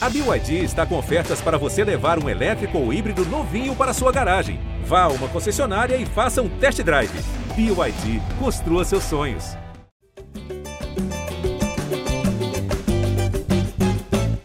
A BYD está com ofertas para você levar um elétrico ou híbrido novinho para sua garagem. Vá a uma concessionária e faça um test drive. BYD, construa seus sonhos.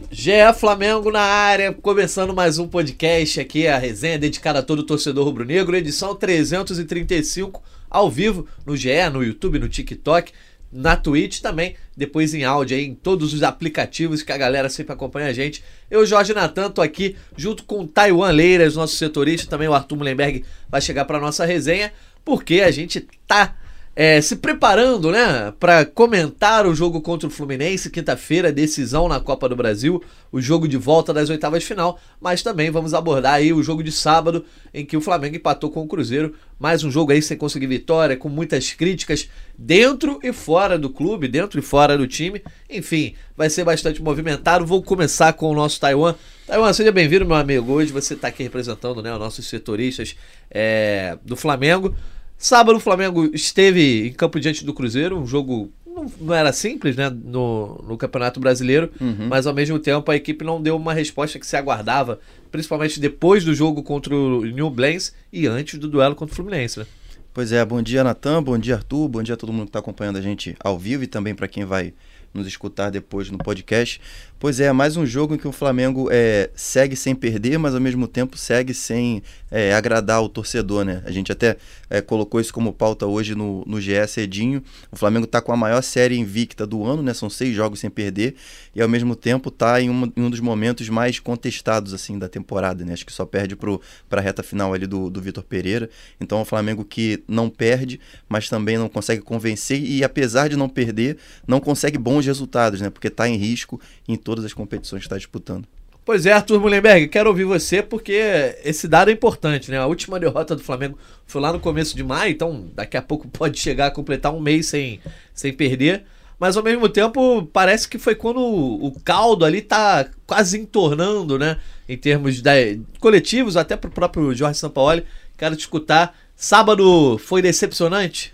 GE Flamengo na área, começando mais um podcast aqui, a resenha dedicada a todo torcedor rubro-negro, edição 335, ao vivo, no GE, no YouTube, no TikTok, na Twitch também, depois em áudio aí, em todos os aplicativos que a galera sempre acompanha a gente. Eu, Jorge Natan, tô aqui junto com o Taiwan Leiras, nosso setorista, também o Arthur Mullenberg vai chegar para nossa resenha, porque a gente tá é, se preparando, né, para comentar o jogo contra o Fluminense, quinta-feira, decisão na Copa do Brasil, o jogo de volta das oitavas de final, mas também vamos abordar aí o jogo de sábado, em que o Flamengo empatou com o Cruzeiro, mais um jogo aí sem conseguir vitória, com muitas críticas dentro e fora do clube, dentro e fora do time, enfim, vai ser bastante movimentado. Vou começar com o nosso Taiwan. Taiwan, seja bem-vindo, meu amigo. Hoje você está aqui representando né, os nossos setoristas é, do Flamengo. Sábado o Flamengo esteve em campo diante do Cruzeiro, um jogo não, não era simples, né, no, no Campeonato Brasileiro, Uhum. mas ao mesmo tempo a equipe não deu uma resposta que se aguardava, principalmente depois do jogo contra o New Blends e antes do duelo contra o Fluminense, né? Pois é, bom dia Natan, bom dia Arthur, bom dia a todo mundo que está acompanhando a gente ao vivo e também para quem vai nos escutar depois no podcast. Pois é, mais um jogo em que o Flamengo é, segue sem perder, mas ao mesmo tempo segue sem é, agradar o torcedor, né? A gente até é, colocou isso como pauta hoje no, no GE cedinho. O Flamengo está com a maior série invicta do ano, né? São seis jogos sem perder e ao mesmo tempo está em, uma- em um dos momentos mais contestados assim da temporada, né? Acho que só perde para a reta final ali do, do Vitor Pereira. Então é um Flamengo que não perde, mas também não consegue convencer e apesar de não perder, não consegue bons resultados, né? Porque está em risco em todas as competições que está disputando. Pois é, Arthur Mullenberg, quero ouvir você porque esse dado é importante, né? A última derrota do Flamengo foi lá no começo de maio, então daqui a pouco pode chegar a completar um mês sem, sem perder. Mas ao mesmo tempo, parece que foi quando o, o caldo ali tá quase entornando, né? Em termos da, coletivos, até pro próprio Jorge Sampaoli. Quero te escutar. Sábado foi decepcionante?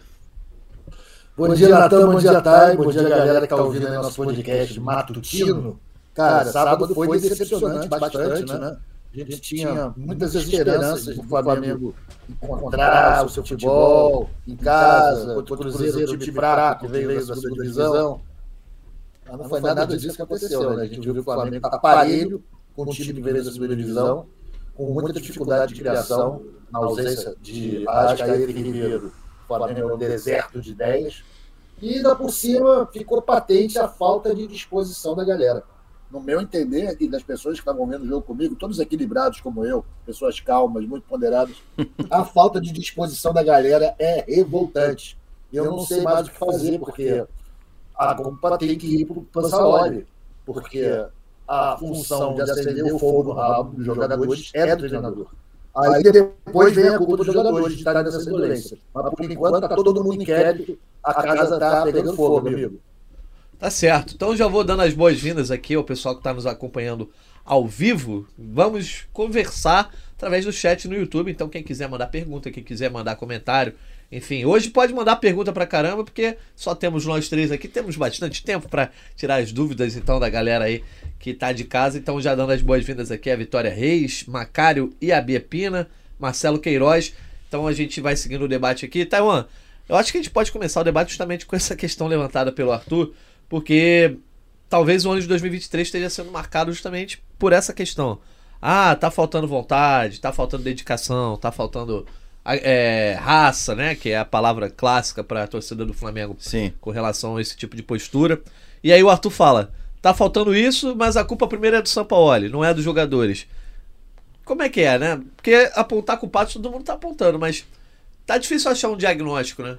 Bom dia, Natan, bom dia, Thay, bom dia, galera que está ouvindo aí nosso podcast matutino. Cara, sábado foi decepcionante bastante, né? A gente tinha muitas esperanças do Flamengo encontrar o seu futebol em casa, contra o Cruzeiro, o time fraco que veio da segunda divisão. Mas não foi nada disso que aconteceu, né? A gente viu que o Flamengo aparelho com o time que veio da segunda divisão, com muita dificuldade de criação, na ausência de Arrascaeta e Ribeiro. O Flamengo é um deserto de ideias. E ainda por cima ficou patente a falta de disposição da galera. No meu entender, e das pessoas que estavam vendo o jogo comigo, todos equilibrados como eu, pessoas calmas, muito ponderadas, a falta de disposição da galera é revoltante. E eu não sei mais o que fazer, porque a culpa tem que ir para o Pansaloli, porque a função de acender o fogo no rabo dos jogadores é do treinador. Aí depois vem a culpa dos jogadores de estarem nessa violência. Mas por enquanto está todo mundo inquérito, a casa está pegando fogo, amigo. Tá certo. Então já vou dando as boas-vindas aqui ao pessoal que está nos acompanhando ao vivo. Vamos conversar através do chat no YouTube. Então quem quiser mandar pergunta, quem quiser mandar comentário, enfim, hoje pode mandar pergunta pra caramba, porque só temos nós três aqui, temos bastante tempo para tirar as dúvidas então da galera aí que tá de casa. Então já dando as boas-vindas aqui a Vitória Reis, Macário e a Bia Pina, Marcelo Queiroz. Então a gente vai seguindo o debate aqui. Taiwan, eu acho que a gente pode começar o debate justamente com essa questão levantada pelo Arthur, porque talvez o ano de 2023 esteja sendo marcado justamente por essa questão. Ah, tá faltando vontade, tá faltando dedicação, tá faltando é, raça, né? Que é a palavra clássica para a torcida do Flamengo Sim. com relação a esse tipo de postura. E aí o Arthur fala: tá faltando isso, mas a culpa primeiro é do Sampaoli, não é dos jogadores. Como é que é, né? Porque apontar culpados todo mundo tá apontando, mas tá difícil achar um diagnóstico, né?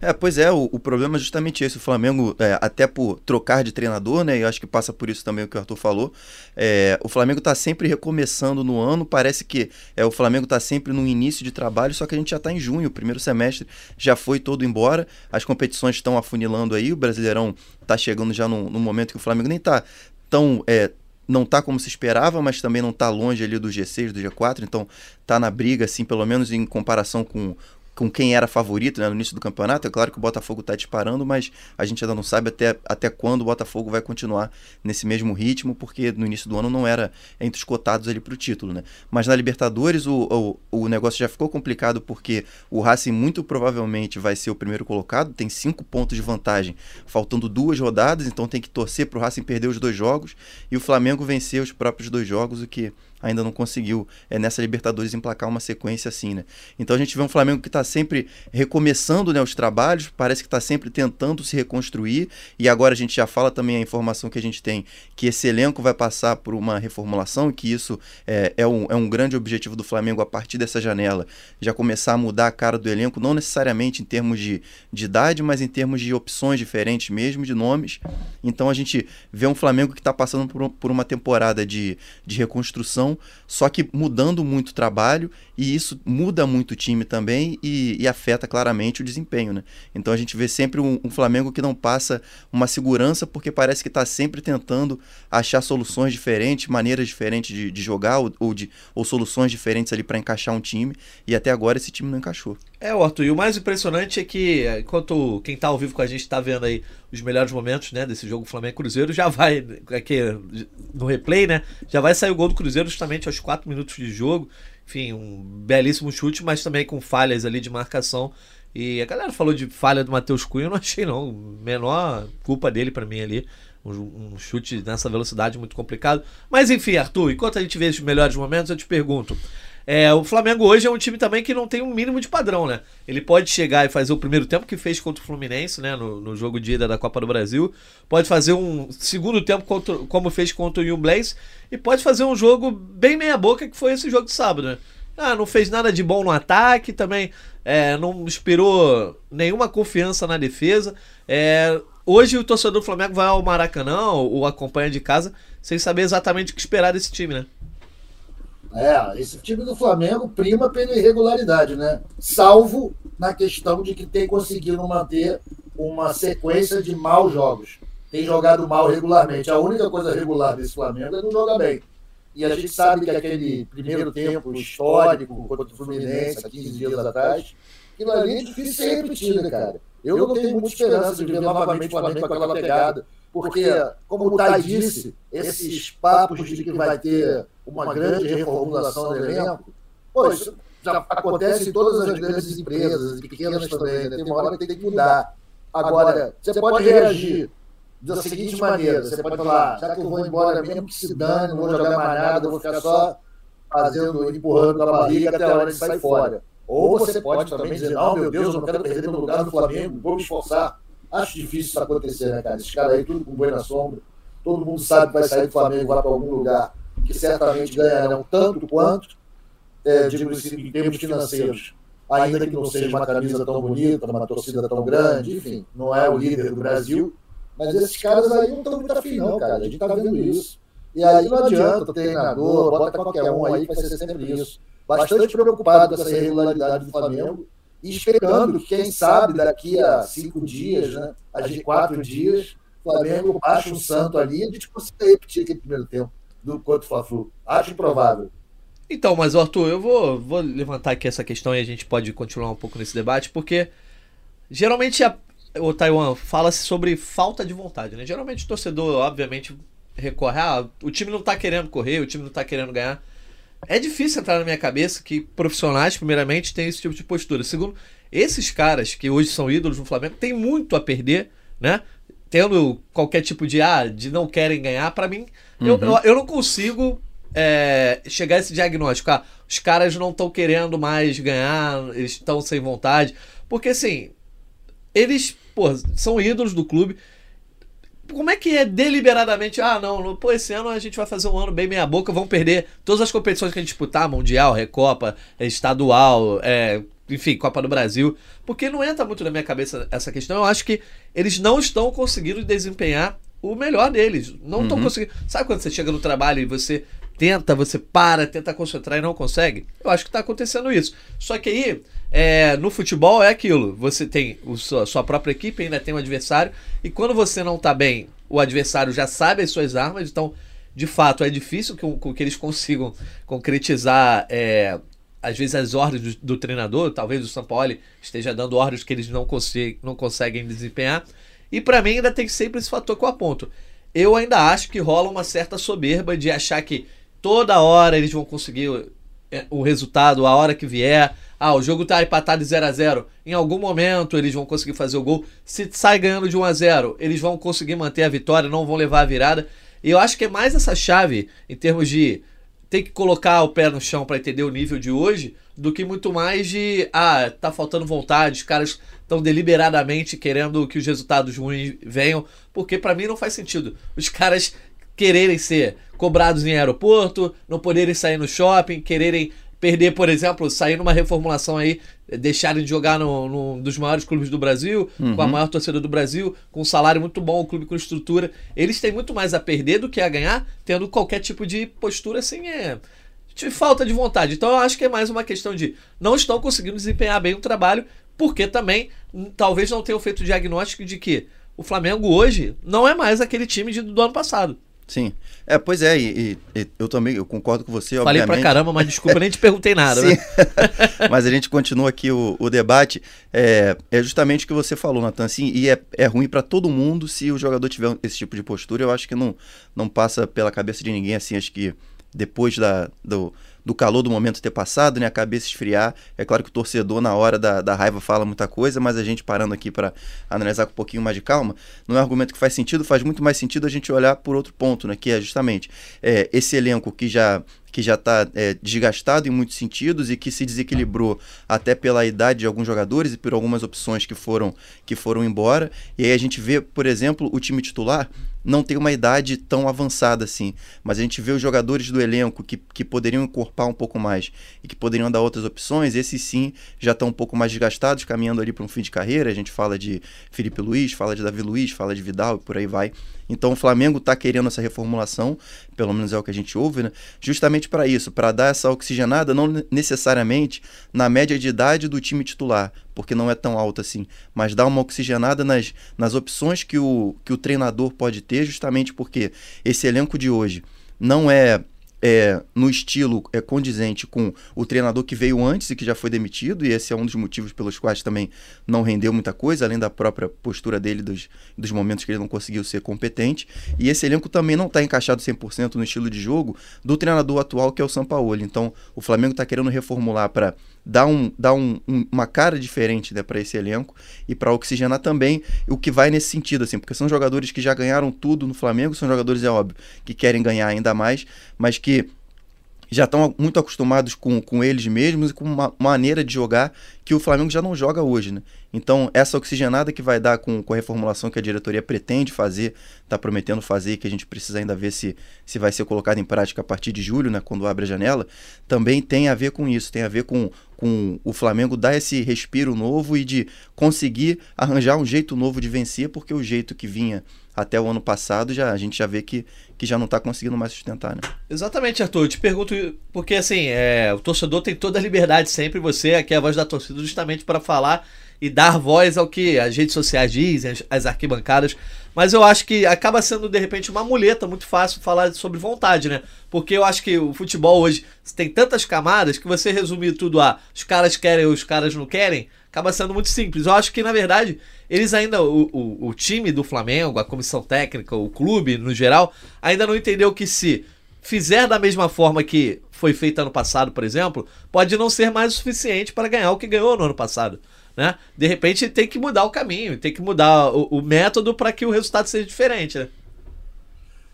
É, pois é, o, o problema é justamente esse. O Flamengo, é, até por trocar de treinador, né? E eu acho que passa por isso também o que o Arthur falou. É, o Flamengo tá sempre recomeçando no ano. Parece que é, o Flamengo tá sempre no início de trabalho, só que a gente já tá em junho. O primeiro semestre já foi todo embora. As competições estão afunilando aí. O Brasileirão tá chegando já num, momento que o Flamengo nem tá tão. É, não tá como se esperava, mas também não tá longe ali do G6, do G4, então tá na briga, assim, pelo menos em comparação com, com quem era favorito né, no início do campeonato. É claro que o Botafogo está disparando, mas a gente ainda não sabe até, até quando o Botafogo vai continuar nesse mesmo ritmo, porque no início do ano não era entre os cotados ali para o título. Né? Mas na Libertadores o, o, o negócio já ficou complicado porque o Racing muito provavelmente vai ser o primeiro colocado, tem cinco pontos de vantagem, faltando duas rodadas, então tem que torcer para o Racing perder os dois jogos e o Flamengo vencer os próprios dois jogos, o que ainda não conseguiu é, nessa Libertadores emplacar uma sequência assim, né? Então a gente vê um Flamengo que está sempre recomeçando né, os trabalhos, parece que está sempre tentando se reconstruir, e agora a gente já fala também a informação que a gente tem que esse elenco vai passar por uma reformulação que isso é, é, um, é um grande objetivo do Flamengo a partir dessa janela, já começar a mudar a cara do elenco, não necessariamente em termos de, de idade, mas em termos de opções diferentes mesmo, de nomes. Então a gente vê um Flamengo que está passando por, por uma temporada de, de reconstrução só que mudando muito o trabalho e isso muda muito o time também e, e afeta claramente o desempenho, né? Então a gente vê sempre um, um Flamengo que não passa uma segurança porque parece que está sempre tentando achar soluções diferentes, maneiras diferentes de, de jogar ou, ou, de, ou soluções diferentes ali para encaixar um time e até agora esse time não encaixou. É, Arthur, e o mais impressionante é que enquanto quem está ao vivo com a gente está vendo aí os melhores momentos né, desse jogo Flamengo Cruzeiro, já vai aqui no replay, né? Já vai sair o gol do Cruzeiro justamente aos 4 minutos de jogo enfim, um belíssimo chute, mas também com falhas ali de marcação. E a galera falou de falha do Matheus Cunha, eu não achei não. Menor culpa dele para mim ali. Um, um, chute nessa velocidade muito complicado. Mas enfim, Arthur, enquanto a gente vê os melhores momentos, eu te pergunto: é, o Flamengo hoje é um time também que não tem um mínimo de padrão, né? Ele pode chegar e fazer o primeiro tempo que fez contra o Fluminense, né? No, no jogo de ida da Copa do Brasil. Pode fazer um segundo tempo contra, como fez contra o Young Blaze. E pode fazer um jogo bem meia-boca, que foi esse jogo de sábado, né? Ah, não fez nada de bom no ataque, também é, não inspirou nenhuma confiança na defesa. É, hoje o torcedor do Flamengo vai ao Maracanã ou acompanha de casa sem saber exatamente o que esperar desse time, né? É, esse time do Flamengo prima pela irregularidade, né? Salvo na questão de que tem conseguido manter uma sequência de maus jogos. Tem jogado mal regularmente. A única coisa regular desse Flamengo é não jogar bem. E a gente sabe que aquele primeiro tempo histórico contra o Fluminense, há 15 dias atrás, aquilo ali é difícil ser repetido, né, cara? Eu não tenho muita esperança de ver novamente o Flamengo com aquela pegada, porque, como o Tai disse, esses papos de que vai ter uma grande reformulação do elenco, pô, isso já acontece em todas as grandes empresas, e pequenas também, né? tem uma hora que tem que mudar. Agora, você pode reagir da seguinte maneira, você pode falar, já que eu vou embora mesmo que se dane, não vou jogar mais nada, vou ficar só fazendo, empurrando a barriga até a hora de sair fora. Ou você pode também dizer, não, meu Deus, eu não quero perder meu lugar no Flamengo, vou me esforçar. Acho difícil isso acontecer, né, cara? Esses caras aí, tudo com boi na sombra. Todo mundo sabe que vai sair do Flamengo vai para algum lugar que certamente ganharão tanto quanto, é, digo em termos financeiros, ainda que não seja uma camisa tão bonita, uma torcida tão grande, enfim, não é o líder do Brasil, mas esses caras aí não estão muito afim, não, cara. A gente está vendo isso. E aí não adianta, treinador, bota qualquer um aí vai ser sempre isso. Bastante preocupado com essa irregularidade do Flamengo e esperando que, quem sabe, daqui a cinco dias, né, a quatro dias, o Flamengo ache um santo ali e a gente consiga repetir aquele primeiro tempo do quanto Fla-Flu. Acho improvável. Então, mas Arthur, eu vou, vou levantar aqui essa questão e a gente pode continuar um pouco nesse debate, porque geralmente a, o Taiwan fala-se sobre falta de vontade, né? Geralmente o torcedor, obviamente, recorre, ah, o time não tá querendo correr, o time não tá querendo ganhar. É difícil entrar na minha cabeça que profissionais, primeiramente, têm esse tipo de postura. Segundo, esses caras que hoje são ídolos no Flamengo têm muito a perder, né? Tendo qualquer tipo de, ah, de não querem ganhar, para mim, uhum. eu, eu, eu, não consigo é, chegar a esse diagnóstico. Ah, os caras não estão querendo mais ganhar, eles estão sem vontade. Porque, assim, eles, pô, são ídolos do clube como é que é deliberadamente? Ah, não, pô, esse ano a gente vai fazer um ano bem meia boca, vamos perder todas as competições que a gente disputar, Mundial, Recopa, Estadual, é, enfim, Copa do Brasil. Porque não entra muito na minha cabeça essa questão. Eu acho que eles não estão conseguindo desempenhar o melhor deles. Não estão uhum. conseguindo. Sabe quando você chega no trabalho e você tenta, você para, tenta concentrar e não consegue? Eu acho que está acontecendo isso. Só que aí é, no futebol é aquilo. Você tem a sua, sua, própria equipe, ainda tem um adversário, e quando você não está bem, o adversário já sabe as suas armas, então, de fato, é difícil que, que eles consigam concretizar é, às vezes as ordens do, do, treinador, talvez o São Paulo esteja dando ordens que eles não, conseguem, não conseguem desempenhar. E para mim ainda tem sempre esse fator que eu aponto. Eu ainda acho que rola uma certa soberba de achar que toda hora eles vão conseguir é, o resultado, a hora que vier. Ah, o jogo tá empatado de 0 a 0 Em algum momento eles vão conseguir fazer o gol. Se sai ganhando de 1 a 0 eles vão conseguir manter a vitória, não vão levar a virada. E eu acho que é mais essa chave em termos de ter que colocar o pé no chão para entender o nível de hoje, do que muito mais de ah, tá faltando vontade, os caras estão deliberadamente querendo que os resultados ruins venham, porque para mim não faz sentido. Os caras quererem ser cobrados em aeroporto, não poderem sair no shopping, quererem perder, por exemplo, sair numa reformulação aí, deixarem de jogar no, no dos maiores clubes do Brasil, uhum. com a uhum. maior torcida do Brasil, com um salário muito bom, um clube com estrutura. Eles têm muito mais a perder do que a ganhar, tendo qualquer tipo de postura assim, é. De falta de vontade. Então eu acho que é mais uma questão de não estão conseguindo desempenhar bem o trabalho, porque também hum, talvez não tenham feito o diagnóstico de que o Flamengo hoje não é mais aquele time de, do ano passado. Sim. É, pois é, e, e, eu também eu concordo com você, Falei obviamente. pra caramba, mas desculpa, nem te perguntei nada. Sim. Né? mas a gente continua aqui o, o debate. É, é, justamente o que você falou, Natan, assim, e é, é ruim para todo mundo se o jogador tiver esse tipo de postura. Eu acho que não, não passa pela cabeça de ninguém, assim, acho que depois da, do, do calor do momento ter passado, né? A cabeça esfriar. É claro que o torcedor, na hora da, da raiva, fala muita coisa, mas a gente parando aqui para analisar com um pouquinho mais de calma, não é um argumento que faz sentido, faz muito mais sentido a gente olhar por outro ponto, né? Que é justamente é, esse elenco que já que já está é, desgastado em muitos sentidos e que se desequilibrou até pela idade de alguns jogadores e por algumas opções que foram, que foram embora. E aí a gente vê, por exemplo, o time titular não tem uma idade tão avançada assim, mas a gente vê os jogadores do elenco que, que poderiam um pouco mais e que poderiam dar outras opções, esses sim já estão um pouco mais desgastados, caminhando ali para um fim de carreira. A gente fala de Felipe Luiz, fala de Davi Luiz, fala de Vidal e por aí vai. Então o Flamengo está querendo essa reformulação, pelo menos é o que a gente ouve, né? justamente para isso, para dar essa oxigenada, não necessariamente na média de idade do time titular, porque não é tão alta assim, mas dar uma oxigenada nas, nas opções que o, que o treinador pode ter, justamente porque esse elenco de hoje não é é, no estilo é, condizente com o treinador que veio antes e que já foi demitido, e esse é um dos motivos pelos quais também não rendeu muita coisa, além da própria postura dele, dos, dos momentos que ele não conseguiu ser competente. E esse elenco também não está encaixado 100% no estilo de jogo do treinador atual, que é o Sampaoli. Então, o Flamengo está querendo reformular para dar, um, dar um, um, uma cara diferente né, para esse elenco e para oxigenar também o que vai nesse sentido, assim, porque são jogadores que já ganharam tudo no Flamengo, são jogadores, é óbvio, que querem ganhar ainda mais, mas que já estão muito acostumados com, com eles mesmos e com uma maneira de jogar que o Flamengo já não joga hoje, né? Então, essa oxigenada que vai dar com, com a reformulação que a diretoria pretende fazer, está prometendo fazer, que a gente precisa ainda ver se, se vai ser colocado em prática a partir de julho, né, quando abre a janela, também tem a ver com isso, tem a ver com, com o Flamengo dar esse respiro novo e de conseguir arranjar um jeito novo de vencer, porque o jeito que vinha até o ano passado, já a gente já vê que, que já não está conseguindo mais sustentar, né? Exatamente, Arthur. Eu te pergunto, porque assim, é, o torcedor tem toda a liberdade sempre, você aqui é a voz da torcida, justamente para falar e dar voz ao que as redes sociais dizem, as, as, arquibancadas. Mas eu acho que acaba sendo, de repente, uma muleta muito fácil falar sobre vontade, né? Porque eu acho que o futebol hoje tem tantas camadas que você resumir tudo a os caras querem ou os caras não querem, acaba sendo muito simples. Eu acho que, na verdade, eles ainda, o, o, o time do Flamengo, a comissão técnica, o clube no geral, ainda não entendeu que se fizer da mesma forma que foi feito ano passado, por exemplo, pode não ser mais o suficiente para ganhar o que ganhou no ano passado. Né? De repente tem que mudar o caminho, tem que mudar o, o método para que o resultado seja diferente. Né?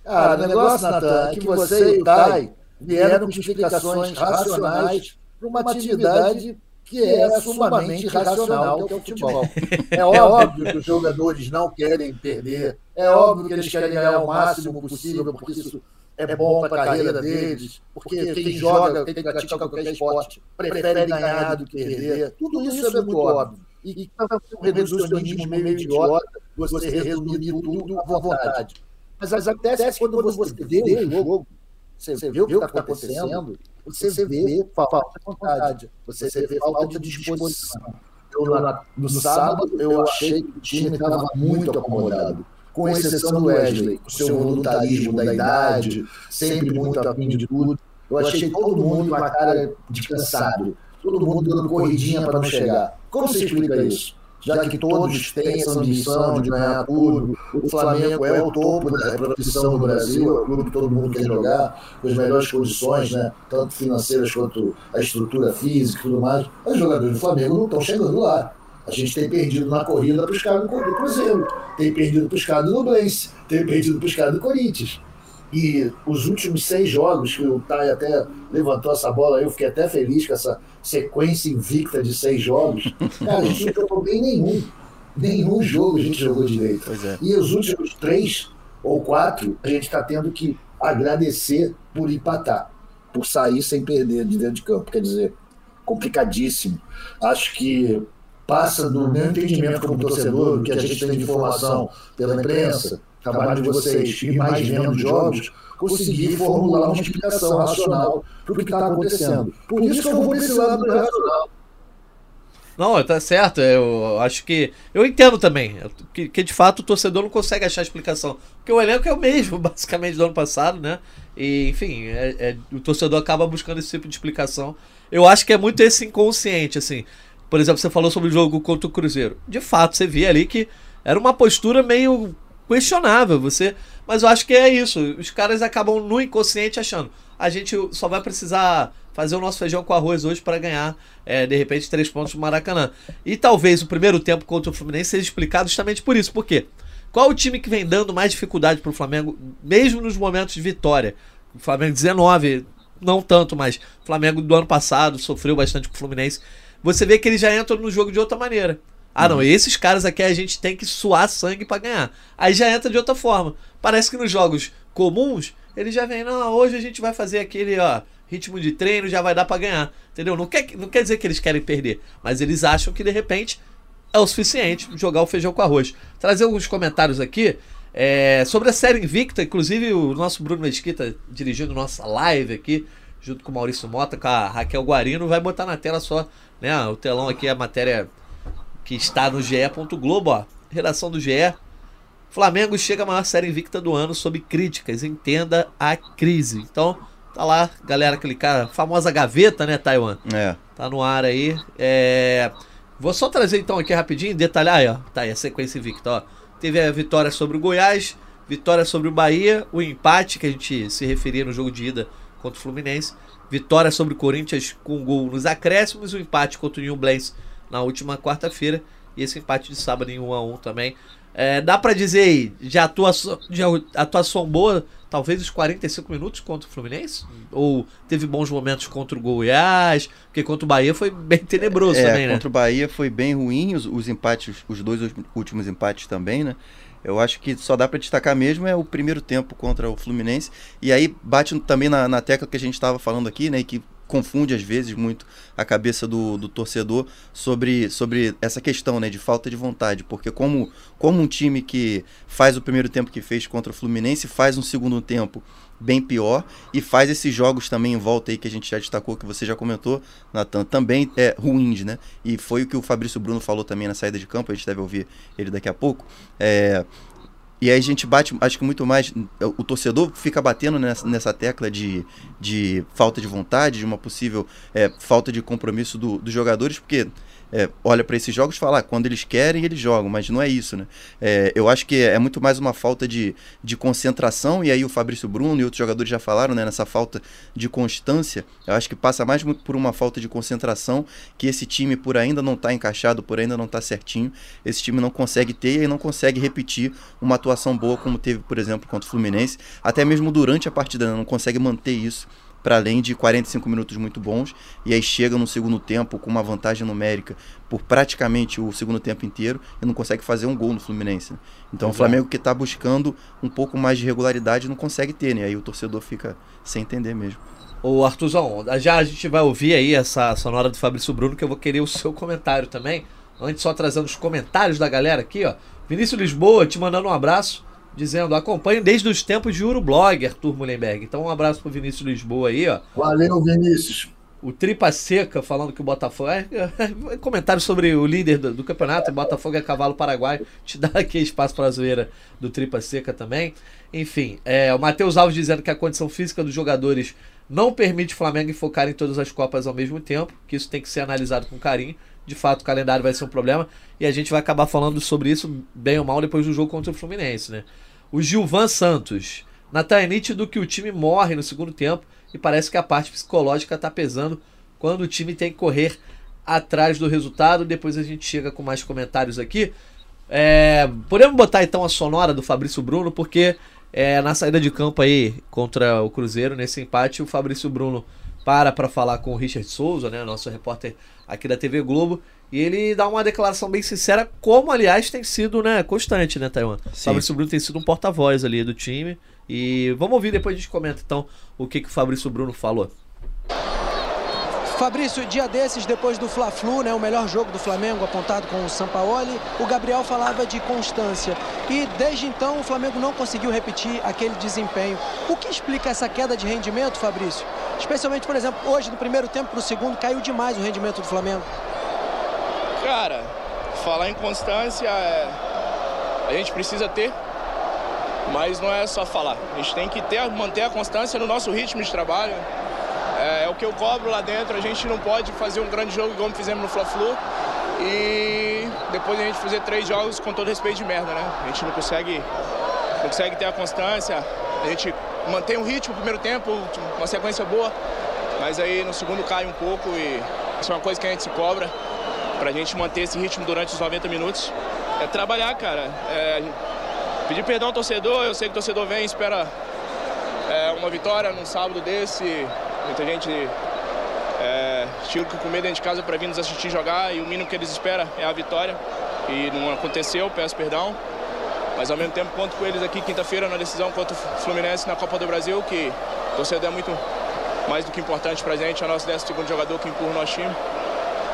Ah, o negócio, Natan, é que você e o Tai vieram com explicações racionais para uma atividade que é sumamente irracional, que é o futebol. É óbvio que os jogadores não querem perder, é óbvio que eles querem ganhar o máximo possível, porque isso é bom para a carreira deles, porque quem joga, quem pratica qualquer esporte, prefere ganhar do que perder. Tudo isso é muito óbvio. E um reducionismo meio idiota, você resumir tudo à vontade. Mas acontece quando você vê o jogo, você vê o que está acontecendo, você vê falta de vontade, você vê falta de disposição. Eu, no sábado, eu achei que o time estava muito acomodado. Com exceção do Wesley, o seu voluntarismo da idade, sempre muito afim de tudo. Eu achei todo mundo com a cara de cansado, todo mundo dando corridinha para não chegar. Como você explica isso? Já que todos têm essa ambição de ganhar tudo, o Flamengo é o topo da profissão no Brasil, é o clube que todo mundo quer jogar, com as melhores condições, né? tanto financeiras quanto a estrutura física e tudo mais. Os jogadores do Flamengo não estão chegando lá. A gente tem perdido na corrida para os caras do Cruzeiro, tem perdido para os caras do Nublense, tem perdido para os caras do Corinthians. E os últimos seis jogos, que o Thay até levantou essa bola, eu fiquei até feliz com essa sequência invicta de seis jogos. Cara, a gente não jogou bem nenhum. Nenhum jogo a gente jogou direito. É. E os últimos três ou quatro, a gente está tendo que agradecer por empatar, por sair sem perder de dentro de campo. Quer dizer, complicadíssimo. Acho que passa do meu entendimento como torcedor, do que a gente tem de informação pela imprensa, trabalho de vocês e mais vendo jogos, conseguir formular uma explicação racional para o que está acontecendo. Por isso que eu vou para esse lado do racional. Não, tá certo. Eu acho que. Eu entendo também. Que, que, de fato o torcedor não consegue achar explicação. Porque o elenco é o mesmo, basicamente, do ano passado, né? E, enfim, é, é, o torcedor acaba buscando esse tipo de explicação. Eu acho que é muito esse inconsciente, assim. Por exemplo, você falou sobre o jogo contra o Cruzeiro. De fato, você via ali que era uma postura meio questionável. Você, mas eu acho que é isso. Os caras acabam no inconsciente achando. A gente só vai precisar fazer o nosso feijão com arroz hoje para ganhar, é, de repente, três pontos do Maracanã. E talvez o primeiro tempo contra o Fluminense seja explicado justamente por isso. Por quê? Qual o time que vem dando mais dificuldade para o Flamengo, mesmo nos momentos de vitória? O Flamengo 19, não tanto, mas o Flamengo do ano passado sofreu bastante com o Fluminense você vê que eles já entram no jogo de outra maneira. Ah, não, uhum. esses caras aqui a gente tem que suar sangue para ganhar. Aí já entra de outra forma. Parece que nos jogos comuns, eles já vêm, não, hoje a gente vai fazer aquele, ó, ritmo de treino, já vai dar para ganhar. Entendeu? Não quer, não quer dizer que eles querem perder, mas eles acham que de repente é o suficiente jogar o feijão com arroz. Trazer alguns comentários aqui é, sobre a série Invicta, inclusive o nosso Bruno Mesquita dirigindo nossa live aqui, junto com o Maurício Mota, com a Raquel Guarino, vai botar na tela só né? O telão aqui é a matéria que está no GE. Globo, ó. Redação do GE. Flamengo chega à maior série invicta do ano sob críticas. Entenda a crise. Então, tá lá, galera, clicar. Famosa gaveta, né, Taiwan? É. Tá no ar aí. É... Vou só trazer então aqui rapidinho, detalhar aí, ó. Tá aí a sequência invicta, ó. Teve a vitória sobre o Goiás, vitória sobre o Bahia, o empate que a gente se referia no jogo de ida contra o Fluminense Vitória sobre o Corinthians com gol nos acréscimos, o empate contra o New Blends na última quarta-feira e esse empate de sábado em 1 a 1 também. É, dá para dizer aí, de atuação, de atuação boa, talvez os 45 minutos contra o Fluminense? Ou teve bons momentos contra o Goiás? Porque contra o Bahia foi bem tenebroso é, também, né? Contra o Bahia foi bem ruim, os, os empates, os dois últimos empates também, né? Eu acho que só dá para destacar mesmo é o primeiro tempo contra o Fluminense. E aí bate também na, na tecla que a gente estava falando aqui, né? Que confunde às vezes muito a cabeça do, do torcedor sobre, sobre essa questão né, de falta de vontade. Porque como, como um time que faz o primeiro tempo que fez contra o Fluminense, faz um segundo tempo bem pior e faz esses jogos também em volta aí que a gente já destacou, que você já comentou, Natan, também é ruins, né? E foi o que o Fabrício Bruno falou também na saída de campo, a gente deve ouvir ele daqui a pouco. É, e aí a gente bate, acho que muito mais. O torcedor fica batendo nessa, nessa tecla de, de falta de vontade, de uma possível é, falta de compromisso do, dos jogadores, porque é, olha para esses jogos e fala, ah, quando eles querem, eles jogam, mas não é isso, né? É, eu acho que é muito mais uma falta de, de concentração, e aí o Fabrício Bruno e outros jogadores já falaram, né, nessa falta de constância. Eu acho que passa mais por uma falta de concentração que esse time, por ainda não estar tá encaixado, por ainda não estar tá certinho, esse time não consegue ter e não consegue repetir uma atuação boa como teve, por exemplo, contra o Fluminense, até mesmo durante a partida, né? não consegue manter isso para além de 45 minutos muito bons, e aí chega no segundo tempo com uma vantagem numérica por praticamente o segundo tempo inteiro e não consegue fazer um gol no Fluminense. Então Exato. o Flamengo que está buscando um pouco mais de regularidade não consegue ter, né? Aí o torcedor fica sem entender mesmo. Ô Arthurzão, já a gente vai ouvir aí essa sonora do Fabrício Bruno, que eu vou querer o seu comentário também. Antes, só trazendo os comentários da galera aqui, ó. Vinícius Lisboa, te mandando um abraço dizendo: acompanho desde os tempos de Urublog, Arthur Mullenberg. Então, um abraço pro Vinícius Lisboa aí, ó. Valeu, Vinícius. o Tripa Seca falando que o Botafogo. É, é, comentário sobre o líder do, do campeonato, o Botafogo é cavalo paraguaio. Te dá aqui espaço para a zoeira do Tripa Seca também. Enfim, é, o Matheus Alves dizendo que a condição física dos jogadores não permite o Flamengo enfocar em todas as Copas ao mesmo tempo, que isso tem que ser analisado com carinho. De fato, o calendário vai ser um problema e a gente vai acabar falando sobre isso bem ou mal depois do jogo contra o Fluminense, né? O Gilvan Santos. Natan, é nítido que o time morre no segundo tempo e parece que a parte psicológica está pesando quando o time tem que correr atrás do resultado. Depois a gente chega com mais comentários aqui. É, podemos botar então a sonora do Fabrício Bruno, porque é, na saída de campo aí contra o Cruzeiro, nesse empate, o Fabrício Bruno para para falar com o Richard Souza, né, nosso repórter aqui da TV Globo, e ele dá uma declaração bem sincera, como aliás tem sido né, constante, né, Taiwan? O Fabrício Bruno tem sido um porta-voz ali do time. E vamos ouvir, depois a gente comenta então o que, que o Fabrício Bruno falou. Fabrício, dia desses, depois do Fla-Flu, né, o melhor jogo do Flamengo apontado com o Sampaoli, o Gabriel falava de constância. E desde então o Flamengo não conseguiu repetir aquele desempenho. O que explica essa queda de rendimento, Fabrício? Especialmente, por exemplo, hoje no primeiro tempo para o segundo caiu demais o rendimento do Flamengo. Cara, falar em constância, é... a gente precisa ter mas não é só falar. A gente tem que ter, manter a constância no nosso ritmo de trabalho. É, é, o que eu cobro lá dentro. A gente não pode fazer um grande jogo como fizemos no Fla-Flu e depois a gente fazer três jogos com todo respeito de merda, né? A gente não consegue, não consegue ter a constância. A gente mantém o ritmo primeiro tempo, uma sequência boa, mas aí no segundo cai um pouco e isso é uma coisa que a gente se cobra para a gente manter esse ritmo durante os 90 minutos. É trabalhar, cara. É, Pedir perdão ao torcedor, eu sei que o torcedor vem e espera é, uma vitória num sábado desse. Muita gente é, tira com medo dentro de casa para vir nos assistir jogar e o mínimo que eles esperam é a vitória. E não aconteceu, peço perdão. Mas ao mesmo tempo conto com eles aqui quinta-feira na decisão contra o Fluminense na Copa do Brasil, que torcedor é muito mais do que importante pra gente, é o nosso 12 segundo jogador que empurra o nosso time.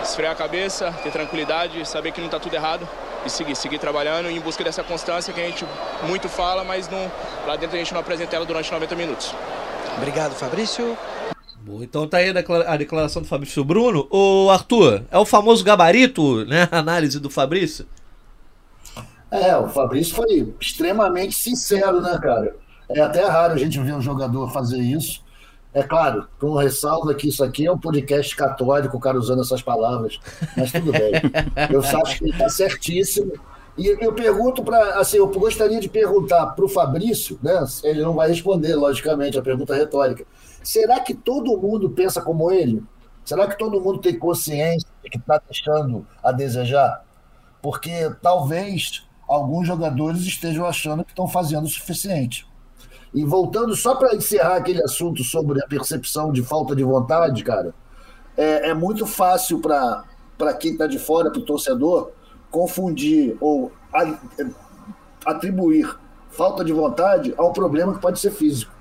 Esfriar a cabeça, ter tranquilidade, saber que não está tudo errado e seguir, seguir trabalhando em busca dessa constância que a gente muito fala, mas não, lá dentro a gente não apresenta ela durante 90 minutos. Obrigado, Fabrício. Bom, então tá aí a declaração do Fabrício Bruno. O Arthur, é o famoso gabarito, né? A análise do Fabrício. É, o Fabrício foi extremamente sincero, né, cara? É até raro a gente ver um jogador fazer isso. É claro, com ressalva que isso aqui é um podcast católico, o cara usando essas palavras, mas tudo bem. Eu acho que ele está certíssimo. E eu pergunto para. Assim, eu gostaria de perguntar para o Fabrício, né? Ele não vai responder, logicamente, a pergunta retórica. Será que todo mundo pensa como ele? Será que todo mundo tem consciência de que está deixando a desejar? Porque talvez alguns jogadores estejam achando que estão fazendo o suficiente. E voltando só para encerrar aquele assunto sobre a percepção de falta de vontade, cara, é, é muito fácil para quem está de fora, para o torcedor, confundir ou a, atribuir falta de vontade a um problema que pode ser físico.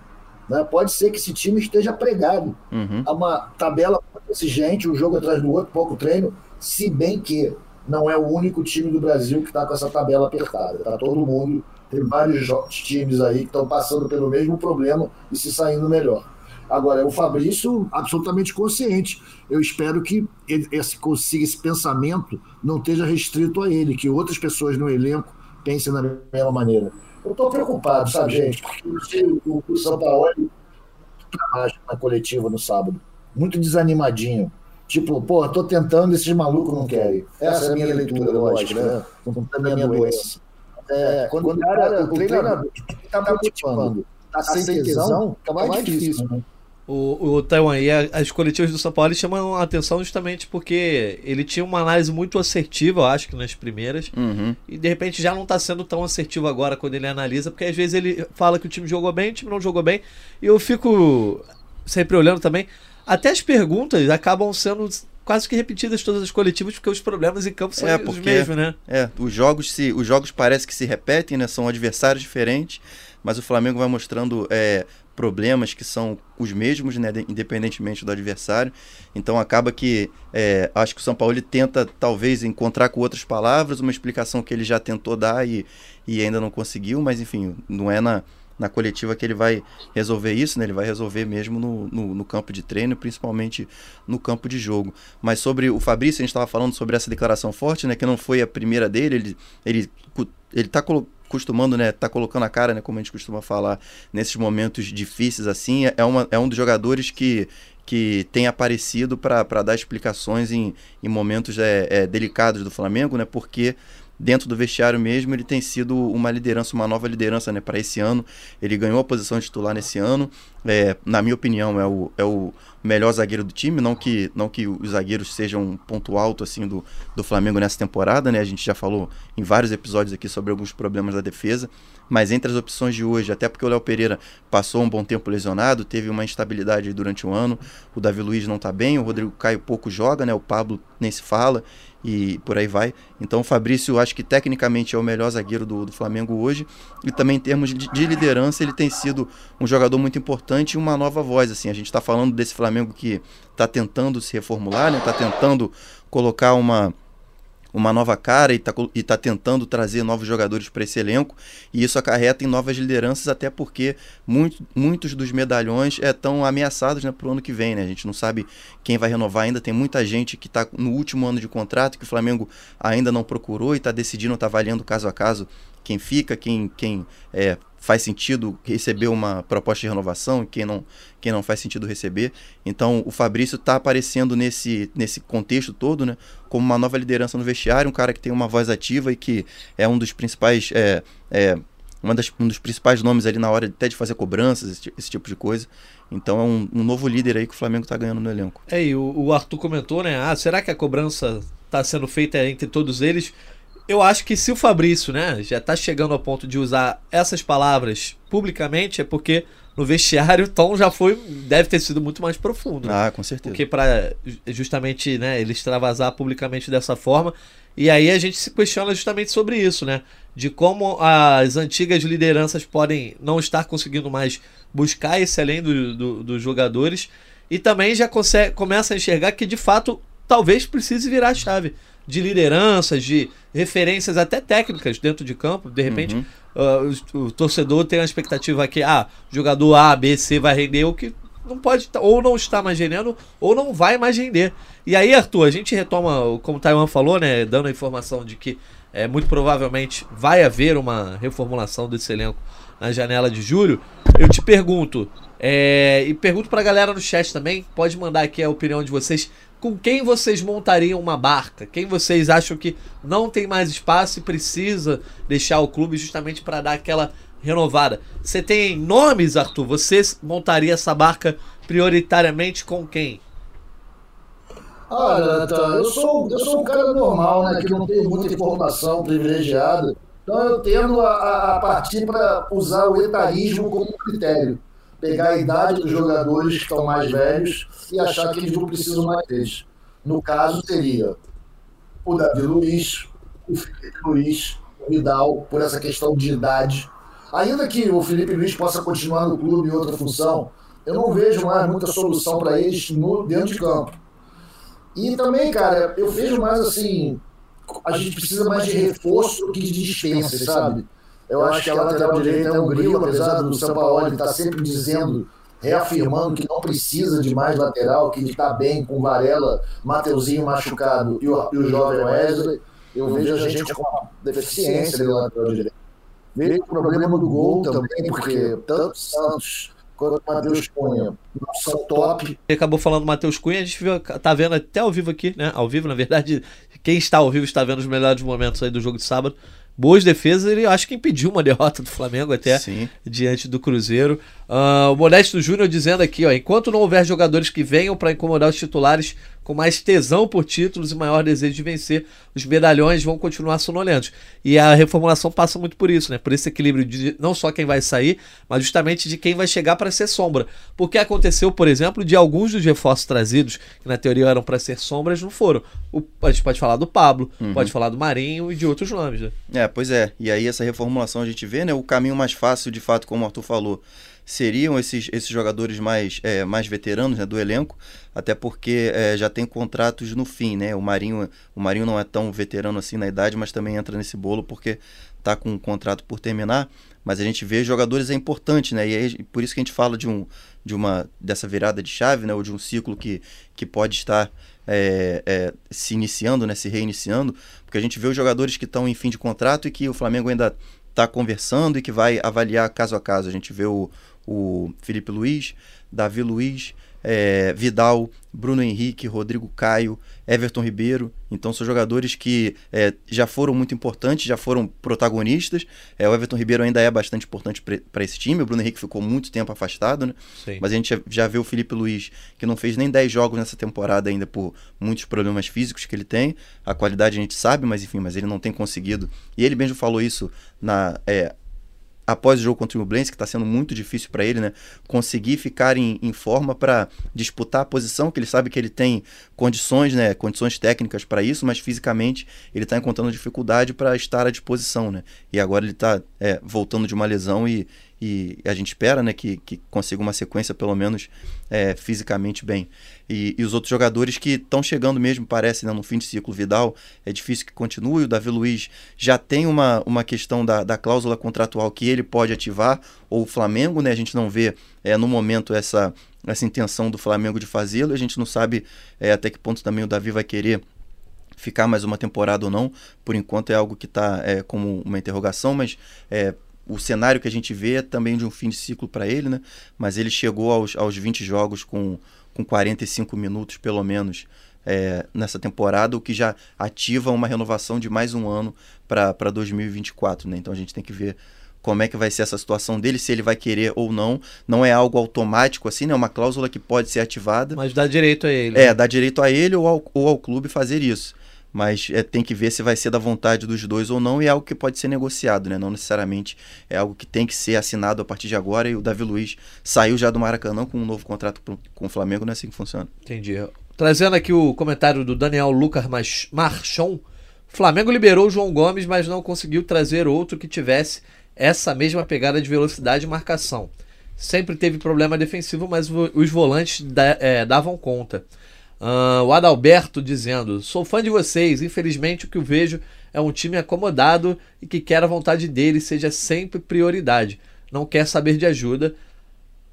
Né? Pode ser que esse time esteja pregado uhum. a uma tabela exigente, um jogo atrás do outro, pouco treino, se bem que não é o único time do Brasil que está com essa tabela apertada. Está todo mundo tem vários times aí que estão passando pelo mesmo problema e se saindo melhor. Agora, o Fabrício, absolutamente consciente. Eu espero que esse, consiga esse pensamento não esteja restrito a ele, que outras pessoas no elenco pensem da mesma maneira. Eu estou preocupado, sabe, gente? Porque o, o São Paulo na coletiva no sábado. Muito desanimadinho. Tipo, pô, tô tentando, esses malucos não querem. Essa é a minha leitura, lógico, né? Com a minha doença. É, quando, quando o cara, o treinador está motivando, está sem tesão, fica mais, mais difícil, né? O, o Taiwan e as coletivas do São Paulo chamam a atenção justamente porque ele tinha uma análise muito assertiva, eu acho que nas primeiras, uhum. e de repente já não está sendo tão assertivo agora quando ele analisa, porque às vezes ele fala que o time jogou bem, o time não jogou bem, e eu fico sempre olhando também. Até as perguntas acabam sendo quase que repetidas todas as coletivas, porque os problemas em campo são é, os mesmos, né? É, os jogos, se, os jogos parece que se repetem, né? São adversários diferentes, mas o Flamengo vai mostrando é, problemas que são os mesmos, né? Independentemente do adversário. Então acaba que é, acho que o São Paulo tenta talvez encontrar com outras palavras uma explicação que ele já tentou dar e, e ainda não conseguiu, mas enfim, não é na na coletiva que ele vai resolver isso, né? Ele vai resolver mesmo no, no, no campo de treino, principalmente no campo de jogo. Mas sobre o Fabrício, a gente estava falando sobre essa declaração forte, né? Que não foi a primeira dele, ele, ele, ele tá costumando, né, tá colocando a cara, né, como a gente costuma falar, nesses momentos difíceis assim, é, uma, é um dos jogadores que que tem aparecido para dar explicações em, em momentos é, é, delicados do Flamengo, né? Porque dentro do vestiário mesmo, ele tem sido uma liderança, uma nova liderança né, para esse ano. Ele ganhou a posição de titular nesse ano. É, na minha opinião, é o, é o melhor zagueiro do time. Não que, não que os zagueiros sejam um ponto alto assim do, do Flamengo nessa temporada. Né? A gente já falou em vários episódios aqui sobre alguns problemas da defesa. Mas entre as opções de hoje, até porque o Léo Pereira passou um bom tempo lesionado, teve uma instabilidade durante o ano. O Davi Luiz não está bem, o Rodrigo Caio pouco joga, né? o Pablo nem se fala e por aí vai. Então o Fabrício acho que tecnicamente é o melhor zagueiro do, do Flamengo hoje e também em termos de, de, liderança ele tem sido um jogador muito importante e uma nova voz assim. A gente está falando desse Flamengo que está tentando se reformular, está né? tentando colocar uma uma nova cara e está tá tentando trazer novos jogadores para esse elenco. E isso acarreta em novas lideranças, até porque muito, muitos dos medalhões estão é, ameaçados né, para o ano que vem. Né? A gente não sabe quem vai renovar ainda. Tem muita gente que está no último ano de contrato que o Flamengo ainda não procurou e está decidindo, está avaliando caso a caso quem fica, quem, quem é, faz sentido receber uma proposta de renovação e quem não, quem não faz sentido receber. Então o Fabrício está aparecendo nesse, nesse contexto todo, né? Como uma nova liderança no vestiário, um cara que tem uma voz ativa e que é um dos principais. É, é, uma das, um dos principais nomes ali na hora até de fazer cobranças, esse, esse tipo de coisa. Então é um, um, novo líder aí que o Flamengo está ganhando no elenco. É, e o, o Arthur comentou, né? Ah, será que a cobrança está sendo feita entre todos eles? Eu acho que se o Fabrício, né, já tá chegando ao ponto de usar essas palavras publicamente, é porque no vestiário o tom já foi, deve ter sido muito mais profundo. Ah, com certeza. Porque para justamente, né, ele extravasar publicamente dessa forma. E aí a gente se questiona justamente sobre isso, né? De como as antigas lideranças podem não estar conseguindo mais buscar esse além do, do, dos jogadores. E também já consegue, começa a enxergar que de fato talvez precise virar a chave de lideranças, de referências até técnicas dentro de campo. De repente, uhum. uh, o, o, torcedor tem a expectativa que ah, jogador A, B, C vai render o que não pode ou não está mais rendendo ou não vai mais render. E aí, Arthur, a gente retoma, como o Taiwan falou, né, dando a informação de que é, muito provavelmente vai haver uma reformulação desse elenco na janela de julho. Eu te pergunto, é, e pergunto para a galera no chat também, pode mandar aqui a opinião de vocês com quem vocês montariam uma barca? Quem vocês acham que não tem mais espaço e precisa deixar o clube justamente para dar aquela renovada? Você tem nomes, Arthur? Você montaria essa barca prioritariamente com quem? Olha, eu sou, eu sou um cara normal, né? Que não tem muita informação privilegiada. Então eu tendo a, a partir para usar o etarismo como critério pegar a idade dos jogadores que estão mais velhos e achar que eles não precisam mais deles. No caso, seria o Davi Luiz, o Felipe Luiz, o Vidal, por essa questão de idade. Ainda que o Felipe Luiz possa continuar no clube em outra função, eu não vejo mais muita solução para eles no, dentro de campo. E também, cara, eu vejo mais assim, a gente precisa mais de reforço do que de dispensa, sabe? Eu acho que a lateral direita é um grilo, apesar do São Paulo estar sempre dizendo, reafirmando que não precisa de mais lateral, que ele está bem com Varela, Mateuzinho machucado e o, e o jovem Wesley. Eu vejo a gente com deficiência na lateral direita. Vejo o problema do gol também, porque tanto Santos quanto o Matheus Cunha não são top. Ele acabou falando do Matheus Cunha, a gente viu, tá vendo até ao vivo aqui, né? Ao vivo, na verdade, quem está ao vivo está vendo os melhores momentos aí do jogo de sábado boas defesas, ele acho que impediu uma derrota do Flamengo até Sim. diante do Cruzeiro. Uh, o Modesto Júnior dizendo aqui, ó, enquanto não houver jogadores que venham para incomodar os titulares com mais tesão por títulos e maior desejo de vencer, os medalhões vão continuar sonolentos. E a reformulação passa muito por isso, né? Por esse equilíbrio de não só quem vai sair, mas justamente de quem vai chegar para ser sombra. Porque aconteceu, por exemplo, de alguns dos reforços trazidos, que na teoria eram para ser sombras, não foram. O, a gente pode falar do Pablo, uhum. pode falar do Marinho e de outros nomes. Né? É, pois é. E aí essa reformulação a gente vê, né? O caminho mais fácil, de fato, como o Arthur falou, seriam esses, esses jogadores mais, é, mais veteranos né, do elenco, até porque é, já tem contratos no fim, né? O Marinho, o Marinho não é tão veterano assim na idade, mas também entra nesse bolo porque está com um contrato por terminar. mas a gente vê jogadores é importante, né? E aí, por isso que a gente fala de, um, de uma dessa virada de chave, né? Ou de um ciclo que, que pode estar é, é, se iniciando, né? Se reiniciando, porque a gente vê os jogadores que estão em fim de contrato e que o Flamengo ainda está conversando e que vai avaliar caso a caso. A gente vê o, o Felipe Luiz, Davi Luiz, é, Vidal, Bruno Henrique, Rodrigo Caio, Everton Ribeiro. Então são jogadores que é, já foram muito importantes, já foram protagonistas. É, o Everton Ribeiro ainda é bastante importante para esse time. O Bruno Henrique ficou muito tempo afastado, né? Sim. Mas a gente já, já vê o Felipe Luiz, que não fez nem 10 jogos nessa temporada ainda por muitos problemas físicos que ele tem. A qualidade a gente sabe, mas enfim, mas ele não tem conseguido. E ele mesmo falou isso na. É, após o jogo contra o Nublense, que está sendo muito difícil para ele, né? Conseguir ficar em, em forma para disputar a posição, que ele sabe que ele tem condições, né? Condições técnicas para isso, mas fisicamente ele está encontrando dificuldade para estar à disposição, né? E agora ele está é, voltando de uma lesão e, e a gente espera né, que, que consiga uma sequência pelo menos é, fisicamente bem. E, e, os outros jogadores que estão chegando mesmo, parece, né, no fim de ciclo Vidal, é difícil que continue. O Davi Luiz já tem uma, uma questão da, da cláusula contratual que ele pode ativar, ou o Flamengo, né? A gente não vê é, no momento essa, essa intenção do Flamengo de fazê-lo, a gente não sabe é, até que ponto também o Davi vai querer ficar mais uma temporada ou não. Por enquanto é algo que está é, como uma interrogação, mas é, o cenário que a gente vê é também de um fim de ciclo para ele, né? Mas ele chegou aos, aos 20 jogos com, com 45 minutos, pelo menos, é, nessa temporada, o que já ativa uma renovação de mais um ano para 2024, né? Então a gente tem que ver como é que vai ser essa situação dele, se ele vai querer ou não. Não é algo automático assim, né? É uma cláusula que pode ser ativada. Mas dá direito a ele. É, né? dá direito a ele ou ao, ou ao clube fazer isso mas é, tem que ver se vai ser da vontade dos dois ou não, e é algo que pode ser negociado, né? Não necessariamente é algo que tem que ser assinado a partir de agora, e o Davi Luiz saiu já do Maracanã com um novo contrato pro, com o Flamengo, não é assim que funciona. Entendi. Trazendo aqui o comentário do Daniel Lucas Marchon, Flamengo liberou o João Gomes, mas não conseguiu trazer outro que tivesse essa mesma pegada de velocidade e marcação. Sempre teve problema defensivo, mas os volantes é, davam conta. Uh, o Adalberto dizendo: Sou fã de vocês. Infelizmente, o que eu vejo é um time acomodado e que quer a vontade dele seja sempre prioridade. Não quer saber de ajuda.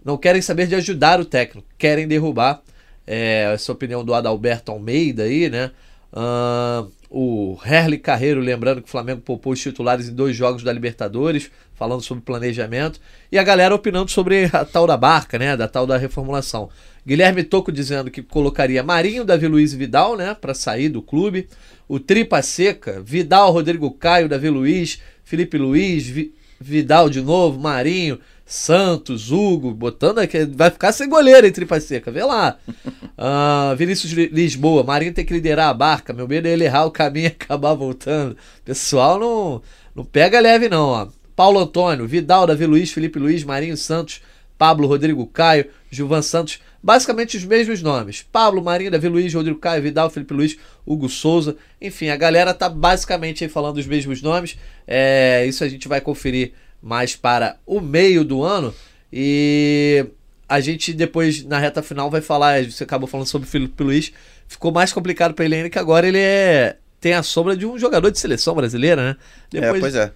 Não querem saber de ajudar o técnico. Querem derrubar. É, essa opinião do Adalberto Almeida aí, né? Uh, o Herli Carreiro lembrando que o Flamengo poupou os titulares em dois jogos da Libertadores, falando sobre planejamento. E a galera opinando sobre a tal da barca, né? Da tal da reformulação. Guilherme Toco dizendo que colocaria Marinho, Davi Luiz e Vidal, né, para sair do clube. O Tripa Seca, Vidal, Rodrigo Caio, Davi Luiz, Felipe Luiz, Vi, Vidal de novo, Marinho, Santos, Hugo, botando aqui, vai ficar sem goleiro em Tripa Seca, vê lá. Uh, Vinícius Lisboa, Marinho tem que liderar a barca, meu medo é ele errar o caminho e acabar voltando. Pessoal, não, não pega leve não, ó. Paulo Antônio, Vidal, Davi Luiz, Felipe Luiz, Marinho Santos, Pablo, Rodrigo Caio, Gilvan Santos, basicamente os mesmos nomes. Pablo, Marinho, Davi Luiz, Rodrigo Caio, Vidal, Felipe Luiz, Hugo Souza. Enfim, a galera tá basicamente aí falando os mesmos nomes. É, isso a gente vai conferir mais para o meio do ano. E a gente depois, na reta final, vai falar. Você acabou falando sobre o Felipe Luiz. Ficou mais complicado para ele ainda que agora ele é tem a sombra de um jogador de seleção brasileira, né? É, depois, é, pois é.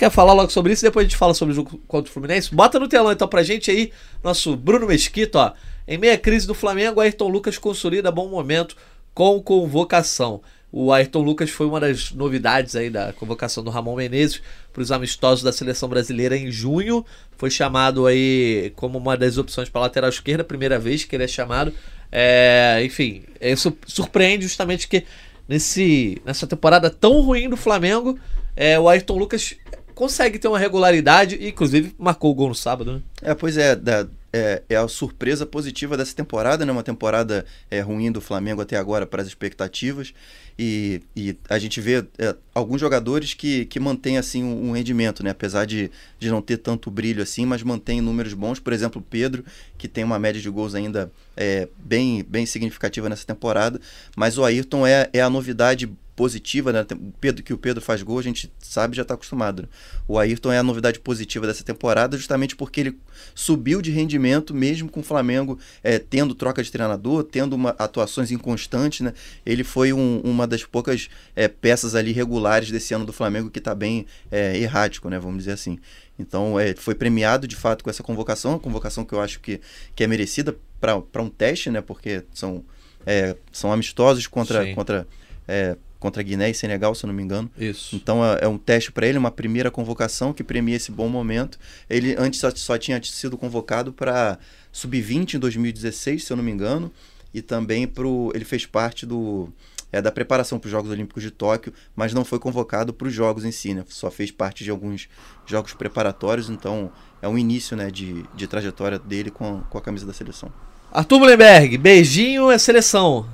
Quer falar logo sobre isso? Depois a gente fala sobre o jogo contra o Fluminense. Bota no telão então pra gente aí, nosso Bruno Mesquita, ó. Em meia crise do Flamengo, Ayrton Lucas consolida bom momento com convocação. O Ayrton Lucas foi uma das novidades aí da convocação do Ramon Menezes para os amistosos da seleção brasileira em junho. Foi chamado aí como uma das opções para lateral esquerda, primeira vez que ele é chamado. É, enfim, isso surpreende justamente que nesse, nessa temporada tão ruim do Flamengo, é, o Ayrton Lucas consegue ter uma regularidade e, inclusive, marcou o gol no sábado, né? É, pois é, da, é, é, a surpresa positiva dessa temporada, né? Uma temporada é, ruim do Flamengo até agora para as expectativas. E, e a gente vê é, alguns jogadores que, que mantêm assim um, um, rendimento, né? Apesar de, de não ter tanto brilho assim, mas mantém números bons. Por exemplo, Pedro, que tem uma média de gols ainda é, bem, bem significativa nessa temporada. Mas o Ayrton é, é a novidade positiva, né? Pedro, que o Pedro faz gol, a gente sabe já está acostumado. Né? O Ayrton é a novidade positiva dessa temporada, justamente porque ele subiu de rendimento, mesmo com o Flamengo é, tendo troca de treinador, tendo uma, atuações inconstantes, né? Ele foi um, uma das poucas é, peças ali regulares desse ano do Flamengo que está bem é, errático, né? Vamos dizer assim. Então, é, foi premiado de fato com essa convocação, uma convocação que eu acho que, que é merecida para um teste, né? Porque são, é, são amistosos contra, contra, é, contra Guiné e Senegal, se eu não me engano. Isso. Então é, é um teste para ele, uma primeira convocação que premia esse bom momento. Ele antes só, só tinha sido convocado para sub-20 em 2016, se eu não me engano, e também pro, ele fez parte do é, da preparação para os Jogos Olímpicos de Tóquio, mas não foi convocado para os Jogos em si, né? Só fez parte de alguns Jogos preparatórios, então é um início né, de, de trajetória dele com, com a camisa da seleção. Arthur Mullenberg, beijinho é seleção.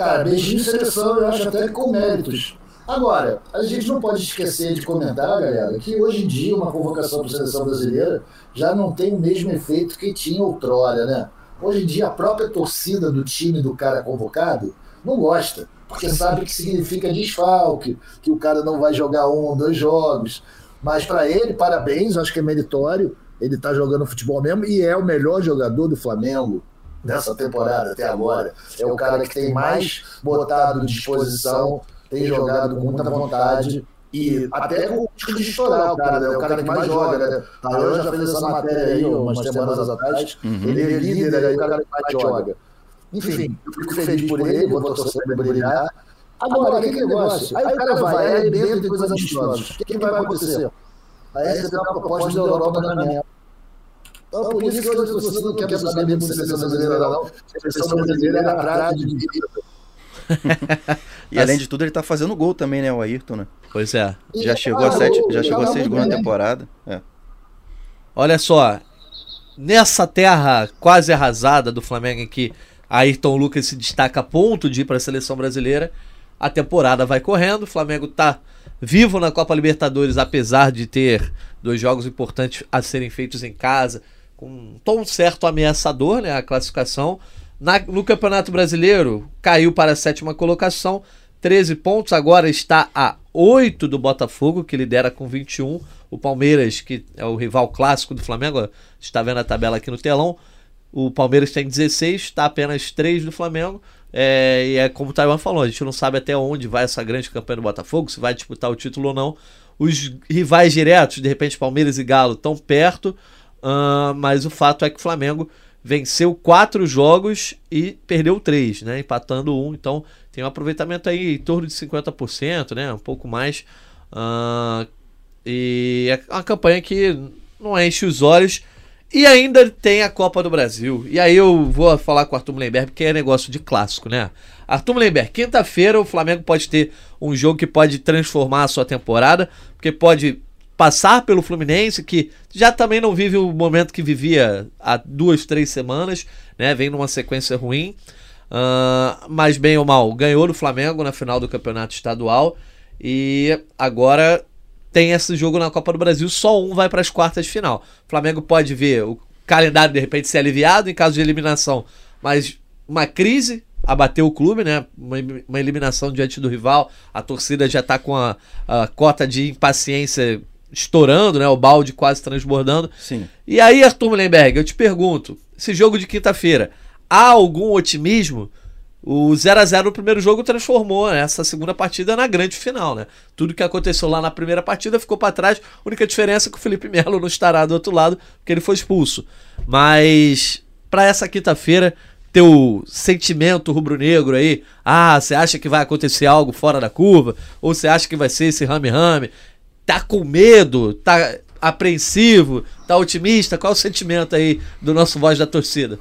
Cara, beijinho seleção eu acho até com méritos. Agora, a gente não pode esquecer de comentar, galera, que hoje em dia uma convocação para a seleção brasileira já não tem o mesmo efeito que tinha outrora, né? Hoje em dia a própria torcida do time do cara convocado não gosta, porque sabe que significa desfalque, que o cara não vai jogar um, dois jogos. Mas para ele, parabéns, acho que é meritório. Ele está jogando futebol mesmo e é o melhor jogador do Flamengo nessa temporada até agora. É o cara que tem mais botado disposição, tem jogado com muita vontade. E até com o risco de estourar o cara, né? O cara que mais joga, né? Talan já fez essa matéria aí umas semanas atrás. Uhum. Ele é líder, aí o cara que mais joga. Enfim, eu fico feliz por ele, vou ele brilhar. Agora, que negócio? Aí o cara vai, aí arrebenta de coisas amistosas. O que, que vai acontecer? Aí você dá uma proposta da Europa na minha. Então, por isso que hoje você não quer saber muito de seleção brasileira, não. A seleção brasileira é atrás de vida. e além de tudo, ele tá fazendo gol também, né, o Ayrton, né? Pois é. Já chegou a sete, já chegou a seis gols na temporada. É. Olha só, nessa terra quase arrasada do Flamengo em que Ayrton Lucas se destaca a ponto de ir para a seleção brasileira, a temporada vai correndo, o Flamengo tá vivo na Copa Libertadores, apesar de ter dois jogos importantes a serem feitos em casa, com um tom certo ameaçador, né, a classificação. Na, no Campeonato Brasileiro, caiu para a sétima colocação, 13 pontos, agora está a 8 do Botafogo, que lidera com 21. O Palmeiras, que é o rival clássico do Flamengo, está vendo a tabela aqui no telão. O Palmeiras tem 16, está apenas 3 do Flamengo. É, e é como o Taiwan falou, a gente não sabe até onde vai essa grande campanha do Botafogo, se vai disputar o título ou não. Os rivais diretos, de repente Palmeiras e Galo, estão perto. Uh, mas o fato é que o Flamengo venceu quatro jogos e perdeu três, né? Empatando um. Então tem um aproveitamento aí em torno de 50%, né? Um pouco mais. Uh, e é uma campanha que não enche os olhos. E ainda tem a Copa do Brasil. E aí eu vou falar com o Arthur Mullenberg, porque é negócio de clássico, né? Arthur Mullenberg, quinta-feira o Flamengo pode ter um jogo que pode transformar a sua temporada, porque pode passar pelo Fluminense, que já também não vive o momento que vivia há duas, três semanas, né? Vem numa sequência ruim. Uh, mas bem ou mal, ganhou do Flamengo na final do campeonato estadual. E agora tem esse jogo na Copa do Brasil, só um vai para as quartas de final. O Flamengo pode ver o calendário de repente ser aliviado em caso de eliminação, mas uma crise abateu o clube, né? Uma, uma eliminação diante do rival, a torcida já está com a, a cota de impaciência estourando, né? O balde quase transbordando. Sim. E aí, Arthur Mullenberg, eu te pergunto: esse jogo de quinta-feira, há algum otimismo? O 0 a 0 no primeiro jogo transformou essa segunda partida na grande final, né? Tudo que aconteceu lá na primeira partida ficou para trás. A única diferença é que o Felipe Melo não estará do outro lado, porque ele foi expulso. Mas para essa quinta-feira, teu sentimento rubro-negro aí, ah, você acha que vai acontecer algo fora da curva? Ou você acha que vai ser esse rame-rame? Tá com medo, tá apreensivo, tá otimista? Qual é o sentimento aí do nosso voz da torcida?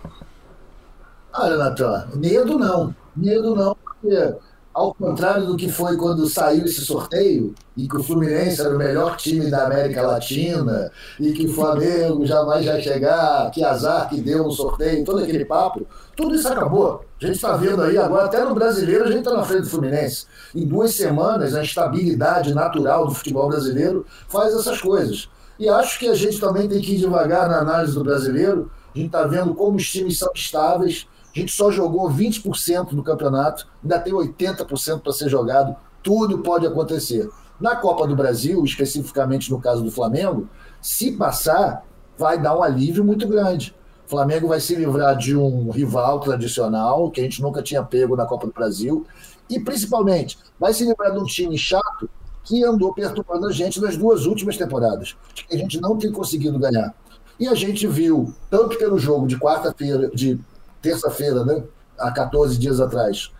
Olha, Natan, medo não. Medo não, porque ao contrário do que foi quando saiu esse sorteio, e que o Fluminense era o melhor time da América Latina, e que o Flamengo jamais vai chegar, que azar que deu no sorteio, todo aquele papo, tudo isso acabou. A gente está vendo aí agora, até no brasileiro, a gente está na frente do Fluminense. Em duas semanas, a estabilidade natural do futebol brasileiro faz essas coisas. E acho que a gente também tem que ir devagar na análise do brasileiro. A gente está vendo como os times são estáveis a gente só jogou 20% do campeonato, ainda tem 80% para ser jogado, tudo pode acontecer. Na Copa do Brasil, especificamente no caso do Flamengo, se passar, vai dar um alívio muito grande. O Flamengo vai se livrar de um rival tradicional, que a gente nunca tinha pego na Copa do Brasil, e principalmente vai se livrar de um time chato, que andou perturbando a gente nas duas últimas temporadas, que a gente não tem conseguido ganhar. E a gente viu, tanto pelo jogo de quarta-feira, de terça-feira, né, há 14 dias atrás,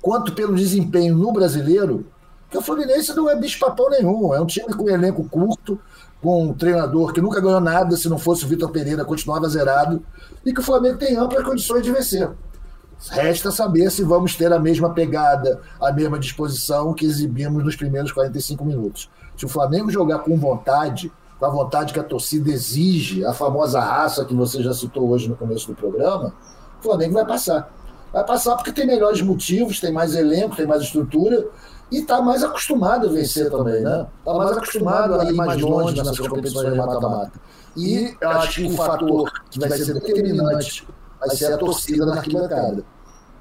quanto pelo desempenho no brasileiro, que o Fluminense não é bicho-papão nenhum. É um time com um elenco curto, com um treinador que nunca ganhou nada, se não fosse o Vitor Pereira, continuava zerado, e que o Flamengo tem amplas condições de vencer. Resta saber se vamos ter a mesma pegada, a mesma disposição que exibimos nos primeiros 45 minutos. Se o Flamengo jogar com vontade, com a vontade que a torcida exige, a famosa raça que você já citou hoje no começo do programa, o Flamengo vai passar. Vai passar porque tem melhores motivos, tem mais elenco, tem mais estrutura e está mais acostumado a vencer também, né? Está mais acostumado a ir mais longe nessas competições de mata-mata. E eu acho que o fator que vai ser determinante vai ser a torcida na arquibancada.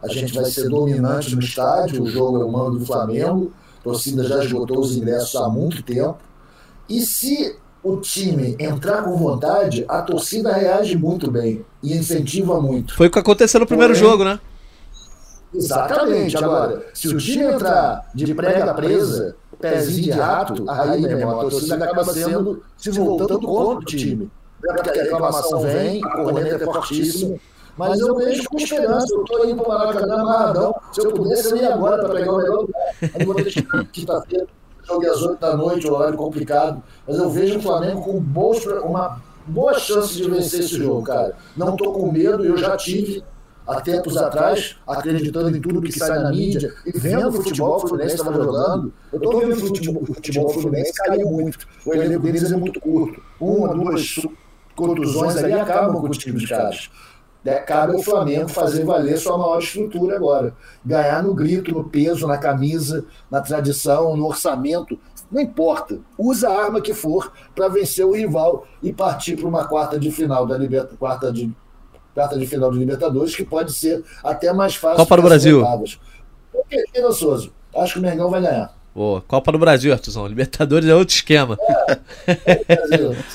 A gente vai ser dominante no estádio, o jogo é o mando do Flamengo, a torcida já esgotou os ingressos há muito tempo. E se o time entrar com vontade, a torcida reage muito bem e incentiva muito. Foi o que aconteceu no primeiro Porém, jogo, né? Exatamente. Agora, se o time entrar de prega presa, pezinho de rato, aí, meu irmão, a torcida acaba sendo, se voltando contra o time. Porque a reclamação vem, a corrente é fortíssima. Mas eu vejo com esperança, eu estou indo para o Maracanã amarradão. Se eu pudesse, eu ia agora para pegar o melhor lugar. Aí vou ter que quinta-feira, jogo às 8 da noite, horário complicado. Mas eu vejo o Flamengo com uma boa chance de vencer esse jogo, cara. Não estou com medo, eu já tive há tempos atrás, acreditando em tudo que sai na mídia e vendo o futebol o Fluminense estava jogando. Eu estou vendo o futebol, futebol Fluminense caiu muito. O elenco deles é muito curto. Uma, duas contusões ali acabam com os times caros. É, cabe ao Flamengo fazer valer sua maior estrutura agora. Ganhar no grito, no peso, na camisa, na tradição, no orçamento. Não importa. Usa a arma que for para vencer o rival e partir para uma quarta de final da Libertadores. Quarta de quarta de final de Libertadores, que pode ser até mais fácil. Copa do Brasil. Porque, Souza, acho que o Mengão vai ganhar. Boa. Copa do Brasil, Artuzão. Libertadores é outro esquema. É,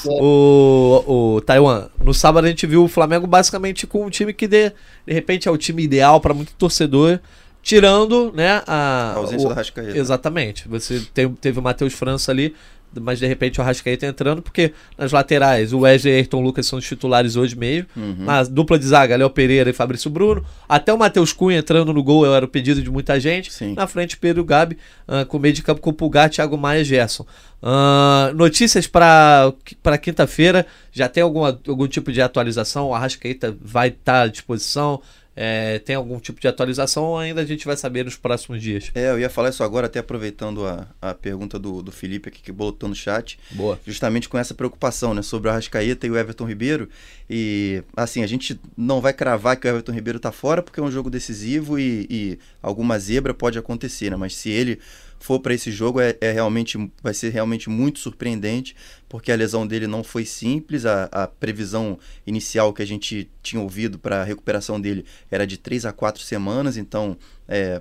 o, o Taiwan, no sábado a gente viu o Flamengo basicamente com um time que de, de repente é o time ideal para muito torcedor, tirando né, a, a ausência o, da Rascaeta. Exatamente. Você tem, teve o Matheus França ali, mas de repente o Arrascaeta entrando, porque nas laterais o Wesley e Ayrton Lucas são os titulares hoje mesmo. Uhum. Na dupla de zaga, Léo Pereira e Fabrício Bruno. Até o Matheus Cunha entrando no gol era o pedido de muita gente. Sim. Na frente, Pedro Gabi, uh, com meio de campo com o Pulgar, Thiago Maia e Gerson. Uh, notícias para quinta-feira. Já tem alguma, algum tipo de atualização? O Arrascaeta vai estar tá à disposição? É, tem algum tipo de atualização ou ainda a gente vai saber nos próximos dias? É, eu ia falar isso agora, até aproveitando a, a pergunta do, do Felipe aqui que botou no chat. Boa. Justamente com essa preocupação, né, sobre o Arrascaeta e o Everton Ribeiro. E, assim, a gente não vai cravar que o Everton Ribeiro tá fora porque é um jogo decisivo e, e alguma zebra pode acontecer, né? Mas se ele for para esse jogo é, é, realmente vai ser realmente muito surpreendente porque a lesão dele não foi simples a, a previsão inicial que a gente tinha ouvido para a recuperação dele era de três a quatro semanas então é,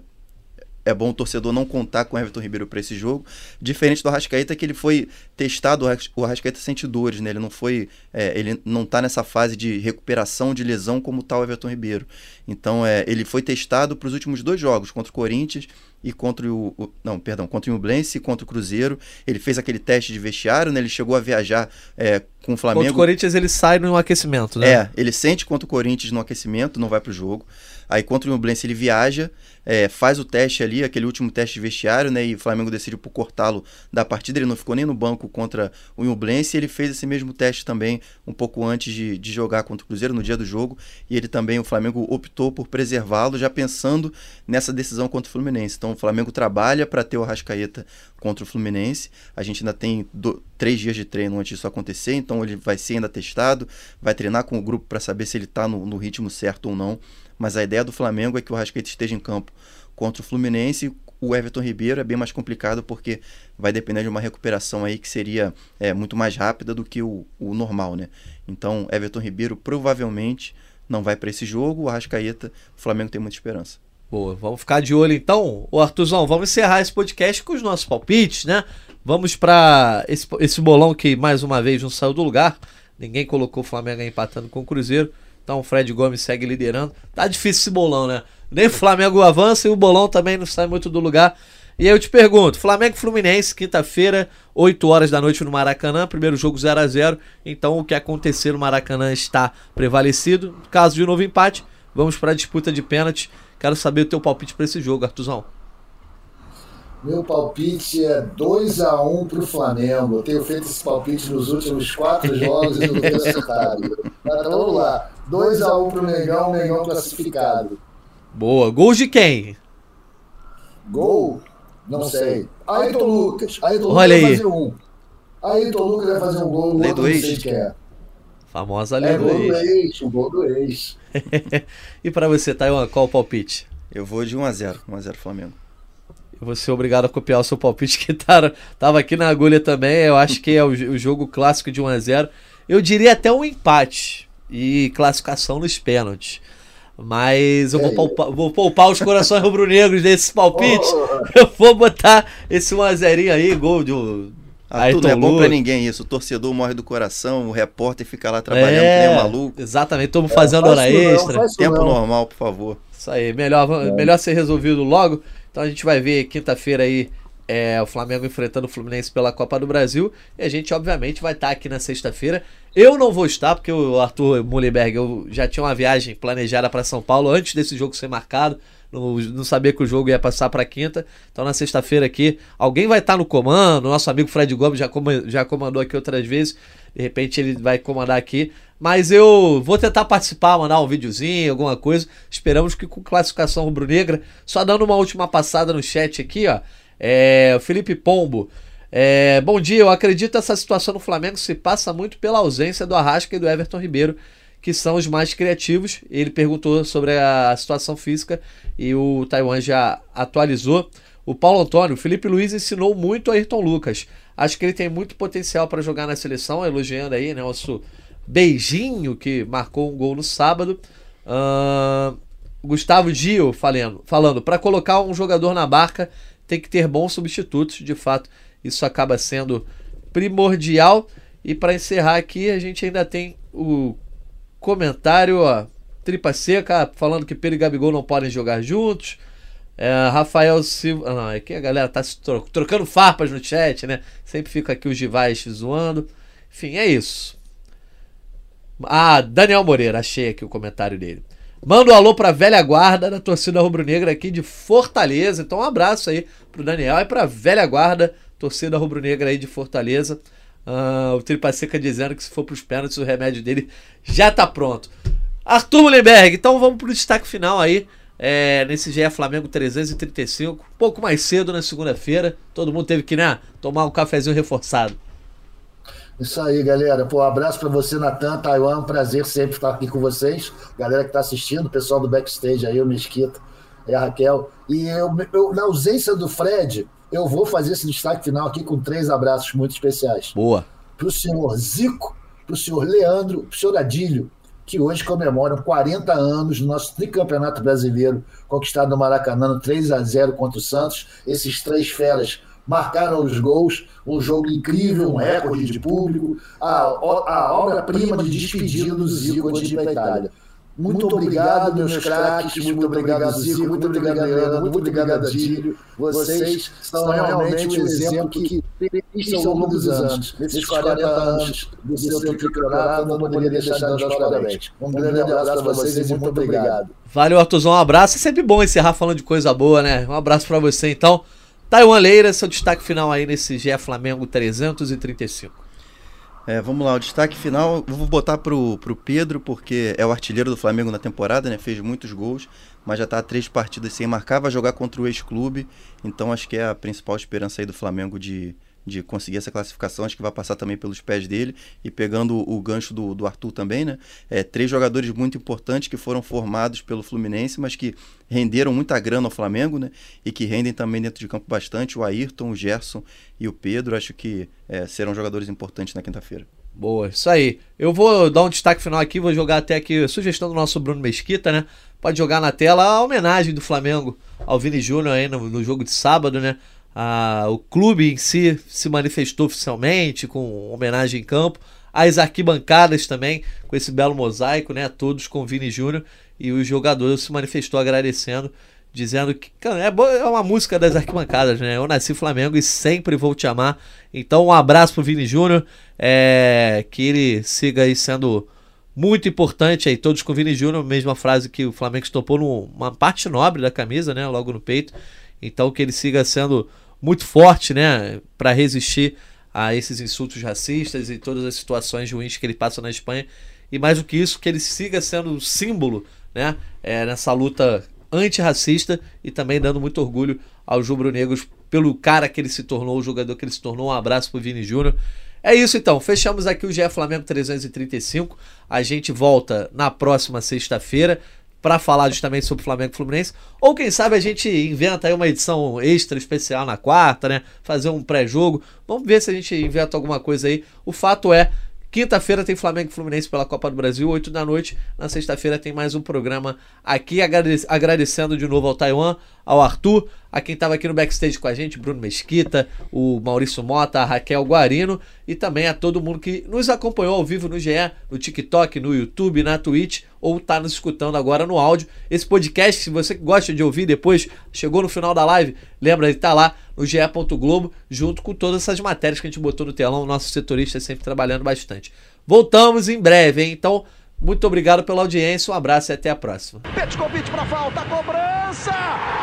é bom o torcedor não contar com o Everton Ribeiro para esse jogo. Diferente do Arrascaeta, que ele foi testado, o Arrascaeta sente dores, né? Ele não foi. É, ele não está nessa fase de recuperação de lesão como tal tá o Everton Ribeiro. Então, é, ele foi testado para os últimos dois jogos, contra o Corinthians e contra o, o, não, perdão, contra o Nublense e contra o Cruzeiro. Ele fez aquele teste de vestiário, né? Ele chegou a viajar é, com o Flamengo. Contra o Corinthians ele sai no aquecimento, né? É, ele sente contra o Corinthians no aquecimento, não vai para o jogo. Aí contra o Nublense ele viaja, é, faz o teste ali, aquele último teste de vestiário, né? E o Flamengo decidiu por cortá-lo da partida. Ele não ficou nem no banco contra o Nublense. Ele fez esse mesmo teste também um pouco antes de, de jogar contra o Cruzeiro no dia do jogo. E ele também, o Flamengo optou por preservá-lo, já pensando nessa decisão contra o Fluminense. Então o Flamengo trabalha para ter o Rascaeta contra o Fluminense. A gente ainda tem do, três dias de treino antes disso acontecer, então ele vai ser ainda testado, vai treinar com o grupo para saber se ele está no, no ritmo certo ou não mas a ideia do Flamengo é que o Rascaeta esteja em campo contra o Fluminense. O Everton Ribeiro é bem mais complicado porque vai depender de uma recuperação aí que seria é, muito mais rápida do que o, o normal, né? Então, Everton Ribeiro provavelmente não vai para esse jogo. O Arrascaeta, o Flamengo tem muita esperança. Boa, vamos ficar de olho então. Ô Artuzão, vamos encerrar esse podcast com os nossos palpites, né? Vamos para esse, esse bolão que mais uma vez não saiu do lugar. Ninguém colocou o Flamengo empatando com o Cruzeiro. Então o Fred Gomes segue liderando. Tá difícil esse bolão, né? Nem o Flamengo avança e o bolão também não sai muito do lugar. E aí eu te pergunto, Flamengo e Fluminense, quinta-feira, 8 horas da noite no Maracanã, primeiro jogo 0 a 0 Então o que acontecer no Maracanã está prevalecido. Caso de novo empate, vamos para a disputa de pênalti. Quero saber o teu palpite para esse jogo, Artuzão. Meu palpite é 2x1 pro Flamengo. Eu tenho feito esse palpite nos últimos quatro jogos e não tenho acertado. Mas então vamos lá. 2x1 pro Mengão, Mengão classificado. Boa. Gols de quem? Gol? Não sei. Ayrton Lucas. Ayrton Lucas Olha vai aí. fazer um. Ayrton Lucas vai fazer um gol. Lei outro do não ex. sei quem é. Famosa É lei do gol do ex. ex. O gol do ex. E para você, Taiwan, qual o palpite? Eu vou de 1x0. 1x0 Flamengo. Eu vou ser obrigado a copiar o seu palpite que tá, tava aqui na agulha também. Eu acho que é o, o jogo clássico de 1 a 0 Eu diria até um empate e classificação nos pênaltis. Mas eu vou É. poupar, vou poupar os corações rubro-negros desses palpites. Oh, Eu vou botar esse 1 a 0 aí, gol do Ah, Ayrton tudo é bom pra ninguém isso. O torcedor morre do coração, o repórter fica lá trabalhando É, que nem um maluco. Exatamente, estamos fazendo faz hora não, extra. isso Tempo não. normal, por favor. Isso aí, melhor, melhor ser resolvido logo. Então a gente vai ver quinta-feira aí é, o Flamengo enfrentando o Fluminense pela Copa do Brasil. E a gente, obviamente, vai estar aqui na sexta-feira. Eu não vou estar, porque o Arthur Mullenberg eu já tinha uma viagem planejada para São Paulo antes desse jogo ser marcado. Não, sabia que o jogo ia passar para quinta. Então na sexta-feira aqui, alguém vai estar no comando. Nosso amigo Fred Gomes já, coma- já comandou aqui outras vezes. De repente ele vai comandar aqui. Mas eu vou tentar participar, mandar um videozinho, alguma coisa. Esperamos que com classificação rubro-negra. Só dando uma última passada no chat aqui, ó. É, Felipe Pombo. É, bom dia, eu acredito que essa situação no Flamengo se passa muito pela ausência do Arrasca e do Everton Ribeiro, que são os mais criativos. Ele perguntou sobre a situação física e o Taiwan já atualizou. O Paulo Antônio, o Felipe Luiz ensinou muito a Ayrton Lucas. Acho que ele tem muito potencial para jogar na seleção, elogiando aí, né, nosso beijinho que marcou um gol no sábado. Ahn, Gustavo Gil falando, falando para colocar um jogador na barca tem que ter bons substitutos, de fato, isso acaba sendo primordial. E para encerrar aqui, a gente ainda tem o comentário, ó, Tripa Seca falando que Pedro e Gabigol não podem jogar juntos. É, Rafael Silva. Ah, não, é que a galera tá se tro- trocando farpas no chat, né? Sempre fica aqui os rivais zoando. Enfim, é isso. Ah, Daniel Moreira, achei aqui o comentário dele. Manda um alô pra velha guarda da torcida rubro-negra aqui de Fortaleza. Então, um abraço aí pro Daniel e pra velha guarda, torcida rubro-negra aí de Fortaleza. Ah, o Tripa Seca dizendo que se for pros pênaltis, o remédio dele já tá pronto. Arthur Mullenberg, então vamos pro destaque final aí. É, nesse GE Flamengo 335, um pouco mais cedo na segunda-feira. Todo mundo teve que né, tomar um cafezinho reforçado. Isso aí, galera. Pô, um abraço para você, Natan, Taiwan. Um prazer sempre estar aqui com vocês. Galera que está assistindo, pessoal do backstage aí, o Mesquita e a Raquel. E eu, eu, na ausência do Fred, eu vou fazer esse destaque final aqui com três abraços muito especiais. Boa. Para o senhor Zico, para o senhor Leandro, para o senhor Adílio, que hoje comemoram 40 anos do nosso tricampeonato brasileiro, conquistado no Maracanã no 3 a 0 contra o Santos. Esses três feras marcaram os gols, um jogo incrível, um recorde de público, a, a obra-prima de despedida do Zico antes de ir para a Itália. Muito obrigado, meus craques, muito obrigado, Zico, muito obrigado, Leandro, muito obrigado, Adílio. Vocês são realmente um exemplo que persiste ao longo dos anos. Nesses 40 anos do seu tricampeonato, não poderia deixar de dar os parabéns. Um grande abraço para vocês e muito obrigado. Valeu, Artuzão. Um abraço. É sempre bom encerrar falando de coisa boa, né? Um abraço para você, então. Taiwan Leira, seu destaque final aí nesse GE Flamengo 335. É, vamos lá, o destaque final, vou botar pro, pro Pedro, porque é o artilheiro do Flamengo na temporada, né? Fez muitos gols, mas já tá há três partidas sem marcar, vai jogar contra o ex-clube, então acho que é a principal esperança aí do Flamengo de, de conseguir essa classificação, acho que vai passar também pelos pés dele, e pegando o, gancho do, do Arthur também, né? É, três jogadores muito importantes que foram formados pelo Fluminense, mas que renderam muita grana ao Flamengo, né? E que rendem também dentro de campo bastante, o Ayrton, o Gerson e o Pedro, acho que é, serão jogadores importantes na quinta-feira. Boa, isso aí. Eu vou dar um destaque final aqui, vou jogar até aqui sugestão do nosso Bruno Mesquita, né? Pode jogar na tela a homenagem do Flamengo ao Vini Júnior aí no, no jogo de sábado, né? Ah, o clube em si se manifestou oficialmente com homenagem em campo. As arquibancadas também, com esse belo mosaico, né? Todos com Vini Júnior. E o jogador se manifestou agradecendo. dizendo que é, bo- é uma música das arquibancadas, né? Eu nasci Flamengo e sempre vou te amar. Então, um abraço pro Vini Júnior, é, que ele siga aí sendo muito importante aí, todos com Vini Júnior, mesma frase que o Flamengo estopou numa parte nobre da camisa, né? Logo no peito. Então, que ele siga sendo muito forte, né? Para resistir a esses insultos racistas e todas as situações ruins que ele passa na Espanha. E mais do que isso, que ele siga sendo um símbolo, né? É, nessa luta antirracista e também dando muito orgulho aos rubro-negros pelo cara que ele se tornou, o jogador que ele se tornou. Um abraço pro Vini Júnior. É isso então, fechamos aqui o GE Flamengo 335. A gente volta na próxima sexta-feira para falar justamente sobre Flamengo e Fluminense. Ou quem sabe a gente inventa aí uma edição extra especial na quarta, né? Fazer um pré-jogo. Vamos ver se a gente inventa alguma coisa aí. O fato é, quinta-feira tem Flamengo e Fluminense pela Copa do Brasil, 8 da noite. Na sexta-feira tem mais um programa aqui, agrade- agradecendo de novo ao Taiwan, ao Arthur, a quem estava aqui no backstage com a gente, Bruno Mesquita, o Maurício Mota, a Raquel Guarino e também a todo mundo que nos acompanhou ao vivo no GE, no TikTok, no YouTube, na Twitch ou está nos escutando agora no áudio. Esse podcast, se você gosta de ouvir depois, chegou no final da live, lembra de estar lá no ge.globo, junto com todas essas matérias que a gente botou no telão, o nosso setorista sempre trabalhando bastante. Voltamos em breve, hein? Então, muito obrigado pela audiência, um abraço e até a próxima. Petkovic para falta, cobrança!